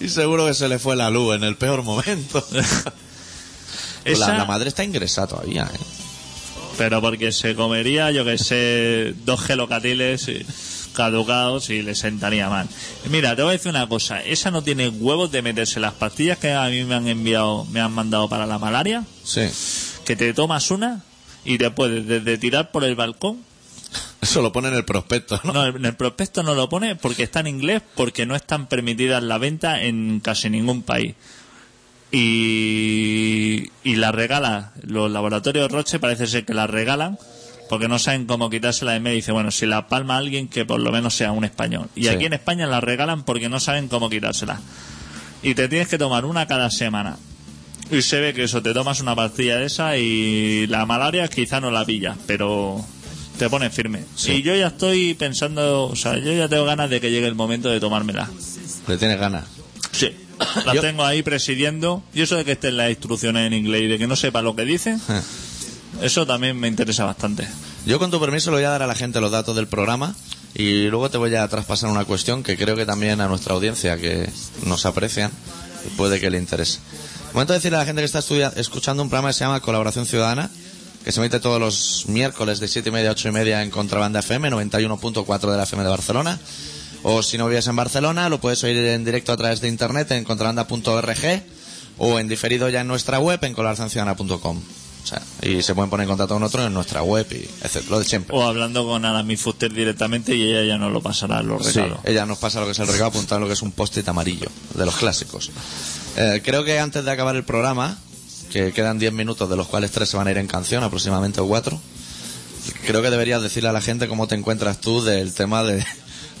S1: Y seguro que se le fue la luz en el peor momento.
S2: Esa-
S1: La, la madre está ingresada todavía, ¿eh?
S2: Pero porque se comería, yo que sé, dos gelocatiles caducados y le sentaría mal. Mira, te voy a decir una cosa. Esa no tiene huevos de meterse las pastillas que a mí me han enviado, me han mandado para la malaria,
S1: Sí.
S2: que te tomas una y te puedes desde tirar por el balcón.
S1: Eso lo pone en el prospecto, ¿no?
S2: No, en el prospecto no lo pone porque está en inglés, porque no están permitidas la venta en casi ningún país. Y, y la regala, los laboratorios Roche parece ser que la regalan porque no saben cómo quitársela de medio. Dice, bueno, si la palma alguien que por lo menos sea un español. Y
S1: Sí.
S2: aquí en España la regalan porque no saben cómo quitársela. Y te tienes que tomar una cada semana. Y se ve que eso, te tomas una pastilla de esa y la malaria quizá no la pillas, pero te pones firme.
S1: Sí.
S2: Y yo ya estoy pensando, o sea, yo ya tengo ganas de que llegue el momento de tomármela.
S1: Le tienes ganas.
S2: Sí. La
S1: Yo-
S2: tengo ahí presidiendo. Y eso de que estén las instrucciones en inglés y de que no sepa lo que dicen,
S1: Eh.
S2: eso también me interesa bastante.
S1: Yo con tu permiso le voy a dar a la gente los datos del programa y luego te voy a traspasar una cuestión que creo que también a nuestra audiencia que nos aprecian puede que le interese. Momento de decirle a la gente que está escuchando un programa que se llama Colaboración Ciudadana, que se emite todos los miércoles de 7 y media a 8 y media en Contrabanda FM, 91.4 de la FM de Barcelona. O si no vives en Barcelona, lo puedes oír en directo a través de internet en contrabanda.org o en diferido ya en nuestra web en colaboracionciudadana.com. O sea, y se pueden poner en contacto con nosotros en nuestra web y etcétera, lo de siempre.
S2: O hablando con Adami Fuster directamente y ella ya no lo pasará los
S1: Sí,
S2: regalos.
S1: ella nos pasa lo que es el regalo apuntado en lo que es un post-it amarillo, de los clásicos. Eh, creo que antes de acabar el programa, que quedan 10 minutos, de los cuales 3 se van a ir en canción, aproximadamente o 4, creo que deberías decirle a la gente cómo te encuentras tú del tema de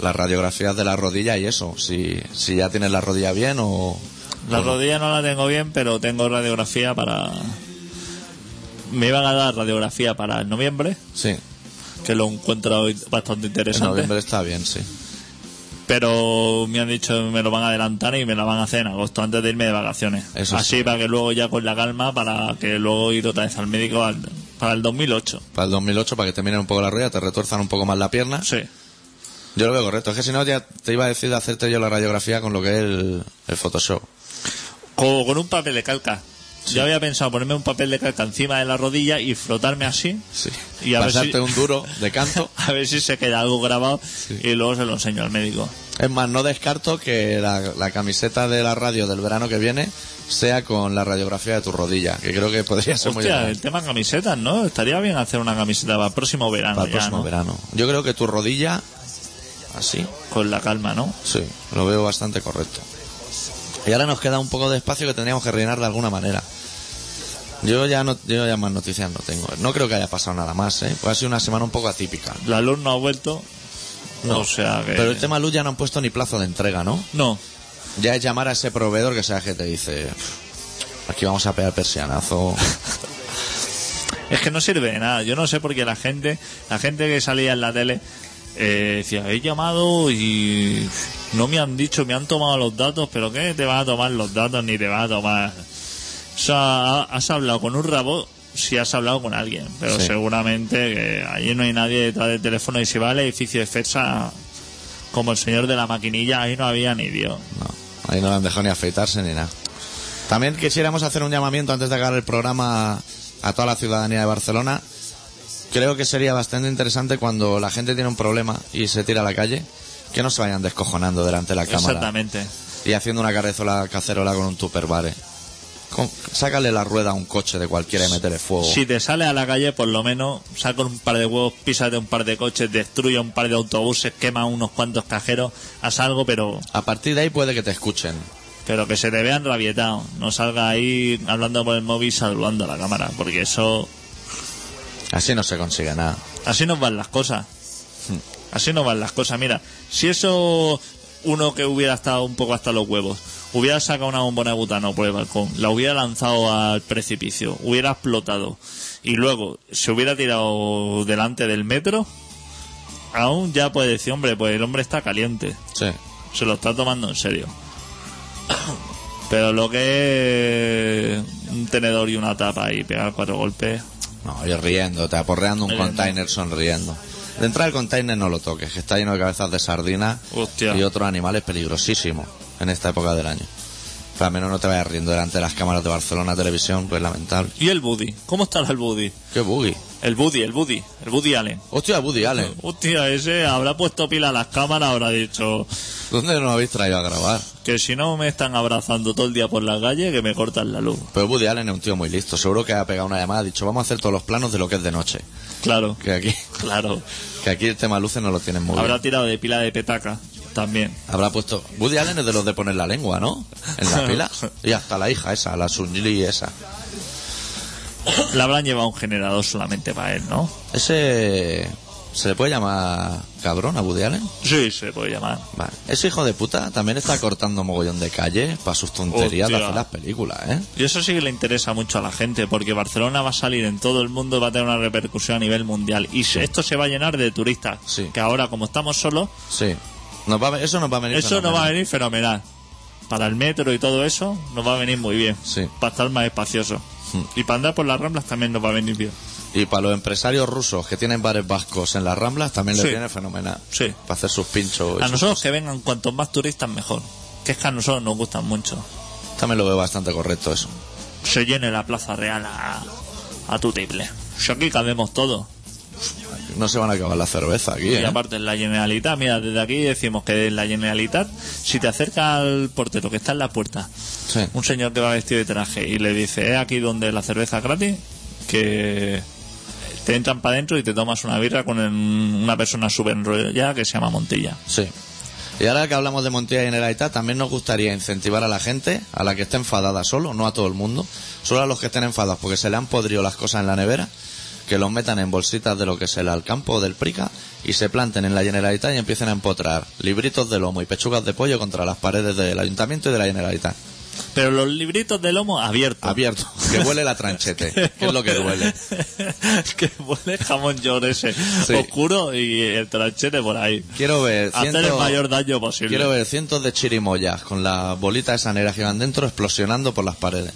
S1: las radiografías de la rodilla y eso, si, si ya tienes la rodilla bien o...
S2: La rodilla no la tengo bien, pero tengo radiografía para... Me iban a dar radiografía para noviembre,
S1: Sí,
S2: que lo encuentro hoy bastante
S1: en
S2: interesante.
S1: noviembre está bien, sí.
S2: Pero me han dicho que me lo van a adelantar y me la van a hacer en agosto, antes de irme de vacaciones.
S1: Eso
S2: Así
S1: sí.
S2: para que luego ya con la calma, para que luego ir otra vez al médico al- para el 2008.
S1: Para el 2008, para que te miren un poco la rodilla, te retuerzan un poco más la pierna.
S2: Sí.
S1: Yo lo veo correcto. Es que si no, ya te iba a decir de hacerte yo la radiografía con lo que es el, el Photoshop.
S2: Con un papel de calca. Yo había pensado ponerme un papel de caca encima de la rodilla y frotarme así.
S1: Sí.
S2: Y a ver
S1: Pasarte
S2: si-
S1: un duro de canto.
S2: A ver si se queda algo grabado y luego se lo enseño al médico.
S1: Es más, no descarto que la, la camiseta de la radio del verano que viene sea con la radiografía de tu rodilla, que creo que podría ser muy bien.
S2: el tema camisetas, ¿no? Estaría bien hacer una camiseta para el próximo verano
S1: Para el
S2: ya,
S1: próximo
S2: ¿no?
S1: verano. Yo creo que tu rodilla, así,
S2: Con la calma, ¿no?
S1: sí, lo veo bastante correcto. Y ahora nos queda un poco de espacio que tendríamos que rellenar de alguna manera. Yo ya no, yo ya más noticias no tengo. No creo que haya pasado nada más, ¿eh? Pues ha sido una semana un poco atípica.
S2: La luz no ha vuelto.
S1: No.
S2: O sea que...
S1: Pero el tema luz ya no han puesto ni plazo de entrega, ¿no?
S2: No.
S1: Ya es llamar a ese proveedor que sea que te dice, aquí vamos a pegar persianazo.
S2: Es que no sirve de nada. Yo no sé por qué la gente, la gente que salía en la tele, eh, decía, he llamado y no me han dicho, me han tomado los datos, pero ¿qué te van a tomar los datos ni te van a tomar? O sea, has hablado con un rabo si has hablado con alguien, pero
S1: Sí.
S2: seguramente que allí no hay nadie detrás del teléfono y si va al edificio de FESA como el señor de la maquinilla, ahí no había ni Dios.
S1: No, ahí no le han dejado ni afeitarse ni nada. También quisiéramos hacer un llamamiento antes de acabar el programa a toda la ciudadanía de Barcelona. Creo que sería bastante interesante cuando la gente tiene un problema y se tira a la calle, que no se vayan descojonando delante de la cámara
S2: Exactamente.
S1: y haciendo una carrezola cacerola con un tupperware. Con- Sácale la rueda a un coche de cualquiera y meterle fuego.
S2: Si te sales a la calle, por lo menos saca un par de huevos, písate un par de coches, destruye un par de autobuses, quema unos cuantos cajeros, haz algo, pero
S1: A partir de ahí puede que te escuchen.
S2: pero que se te vean rabietado. No salga ahí hablando por el móvil saludando a la cámara, porque eso.
S1: Así no se consigue nada.
S2: Así nos van las cosas. Así nos van las cosas. Mira, si eso uno que hubiera estado un poco hasta los huevos, hubiera sacado una bombona de butano por el balcón, la hubiera lanzado al precipicio, hubiera explotado y luego se hubiera tirado delante del metro, aún ya puede decir, hombre, pues el hombre está caliente,
S1: Sí.
S2: se lo está tomando en serio. Pero lo que es un tenedor y una tapa y pegar cuatro golpes,
S1: No, y riéndote, aporreando un
S2: Riendo.
S1: container sonriendo. De entrada el container no lo toques, que está lleno de cabezas de sardina
S2: Hostia.
S1: y otros animales peligrosísimos en esta época del año. Pero al menos no te vayas riendo delante de las cámaras de Barcelona Televisión, pues lamentable.
S2: ¿Y el Buddy? ¿Cómo estará el Buddy?
S1: ¡Qué buggy!
S2: El Buddy, el Buddy, el Buddy Allen.
S1: ¡Hostia, Woody Allen!
S2: Hostia, ese habrá puesto pila a las cámaras, habrá dicho
S1: ¿Dónde nos habéis traído a grabar?
S2: que si no me están abrazando todo el día por la calle, que me cortan la luz.
S1: Pero Woody Allen es un tío muy listo. Seguro que ha pegado una llamada, ha dicho, vamos a hacer todos los planos de lo que es de noche.
S2: Claro,
S1: Que aquí,
S2: claro.
S1: que aquí el tema luces no lo tienen muy
S2: Habrá
S1: bien.
S2: tirado de pila de petaca también.
S1: Habrá puesto... Woody Allen es de los de poner la lengua, ¿no? En la pila. Y hasta la hija esa, la Sunli esa.
S2: Le habrán llevado un generador solamente para él, ¿no?
S1: Ese... ¿Se le puede llamar cabrón a Woody Allen?
S2: Sí, se puede llamar.
S1: Vale. Ese hijo de puta también está cortando mogollón de calle para sus tonterías de
S2: Hostia.
S1: hacer las películas, ¿eh?
S2: Y eso sí que le interesa mucho a la gente, porque Barcelona va a salir en todo el mundo y va a tener una repercusión a nivel mundial. Y esto se va a llenar de turistas.
S1: Sí.
S2: Que ahora, como estamos solos,
S1: Sí. Nos va a- eso nos va a venir
S2: Eso nos
S1: fenomenal.
S2: va a venir fenomenal. Para el metro y todo eso nos va a venir muy bien.
S1: Sí.
S2: Para estar más espacioso.
S1: Hmm.
S2: Y para andar por las ramblas también nos va a venir bien.
S1: Y para los empresarios rusos que tienen bares vascos en las Ramblas también les
S2: Sí.
S1: viene fenomenal.
S2: Sí.
S1: Para hacer sus pinchos.
S2: A
S1: sus
S2: nosotros
S1: cosas.
S2: que vengan cuantos más turistas mejor. Que es que a nosotros nos gustan mucho.
S1: También lo veo bastante correcto eso.
S2: Se llene la Plaza Real a, a tu triple. Si aquí cabemos todo.
S1: No se van a acabar la cerveza aquí,
S2: Y
S1: ¿eh?
S2: aparte en la Generalitat, mira, desde aquí decimos que en la Generalitat, si te acerca al portero que está en la puerta,
S1: Sí.
S2: un señor que va vestido de traje y le dice, es aquí donde la cerveza es gratis, que te entran para adentro y te tomas una birra con una persona súper enrollada que se llama Montilla.
S1: Sí. Y ahora que hablamos de Montilla y Generalitat, también nos gustaría incentivar a la gente, a la que esté enfadada solo, no a todo el mundo, solo a los que estén enfadados porque se le han podrido las cosas en la nevera, que los metan en bolsitas de lo que es el Alcampo o del Prica y se planten en la Generalitat y empiecen a empotrar libritos de lomo y pechugas de pollo contra las paredes del Ayuntamiento y de la Generalitat.
S2: Pero los libritos de lomo abiertos.
S1: Abierto, que huele la tranchete, que es lo que duele.
S2: que huele jamón york ese
S1: Sí.
S2: oscuro y el tranchete por ahí.
S1: Quiero ver
S2: Hacer el mayor daño posible.
S1: quiero ver cientos de chirimoyas con las bolitas esa negra que van dentro explosionando por las paredes.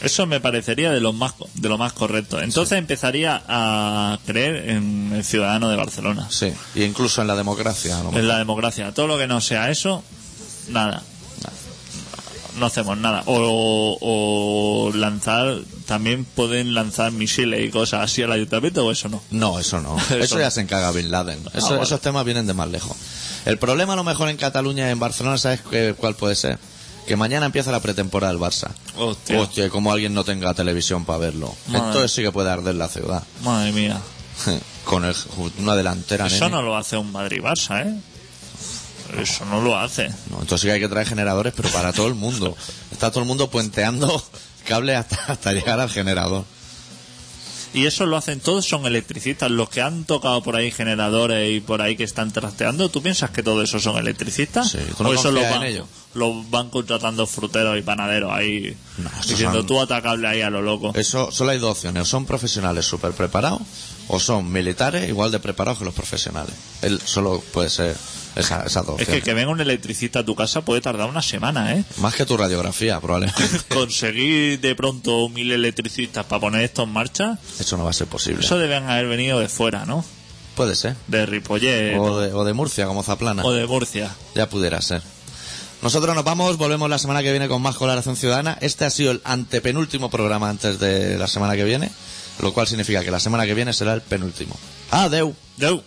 S2: Eso me parecería de lo más de lo más correcto. Entonces empezaría a creer en el ciudadano de Barcelona,
S1: Sí, y incluso en la democracia.
S2: en la democracia. Todo lo que no sea eso, nada. no hacemos nada. O, o lanzar, también pueden lanzar misiles y cosas así al ayuntamiento o eso no.
S1: No, eso no.
S2: Eso
S1: Eso, ya se encarga Bin Laden. Eso-
S2: vale.
S1: Esos temas vienen de más lejos. El problema a lo mejor en Cataluña y en Barcelona, ¿sabes cuál puede ser? Que mañana empieza la pretemporada del Barça.
S2: Hostia.
S1: Hostia, como alguien no tenga televisión para verlo.
S2: Madre.
S1: Entonces sí que puede arder la ciudad.
S2: Madre mía.
S1: Con el- una delantera,
S2: Eso
S1: nene.
S2: no lo hace un Madrid-Barça, ¿eh? Eso no lo hace.
S1: No, entonces sí que hay que traer generadores, pero para todo el mundo. Está todo el mundo puenteando cables hasta, hasta llegar al generador.
S2: Y eso lo hacen todos, son electricistas. Los que han tocado por ahí generadores y por ahí que están trasteando, ¿tú piensas que todo eso son electricistas?
S1: Sí, ¿tú no
S2: ¿O eso lo van,
S1: ellos?
S2: lo van contratando fruteros y panaderos ahí?
S1: No,
S2: diciendo
S1: son-
S2: tú atacable ahí a lo loco.
S1: Eso solo hay dos opciones. Son profesionales súper preparados o son militares igual de preparados que los profesionales. Él solo puede ser esa, esas dos
S2: Es que que venga un electricista a tu casa puede tardar una semana, ¿eh?
S1: Más que tu radiografía, probablemente.
S2: Conseguir de pronto mil electricistas para poner esto en marcha,
S1: Eso no va a ser posible.
S2: eso deben haber venido de fuera, ¿no?
S1: Puede ser.
S2: De Ripollet
S1: O de, o de Murcia, como Zaplana.
S2: o de Murcia.
S1: Ya pudiera ser. Nosotros nos vamos, volvemos la semana que viene con más colaboración ciudadana. Este ha sido el antepenúltimo programa antes de la semana que viene, lo cual significa que la semana que viene será el penúltimo. Adeu.
S2: Deu.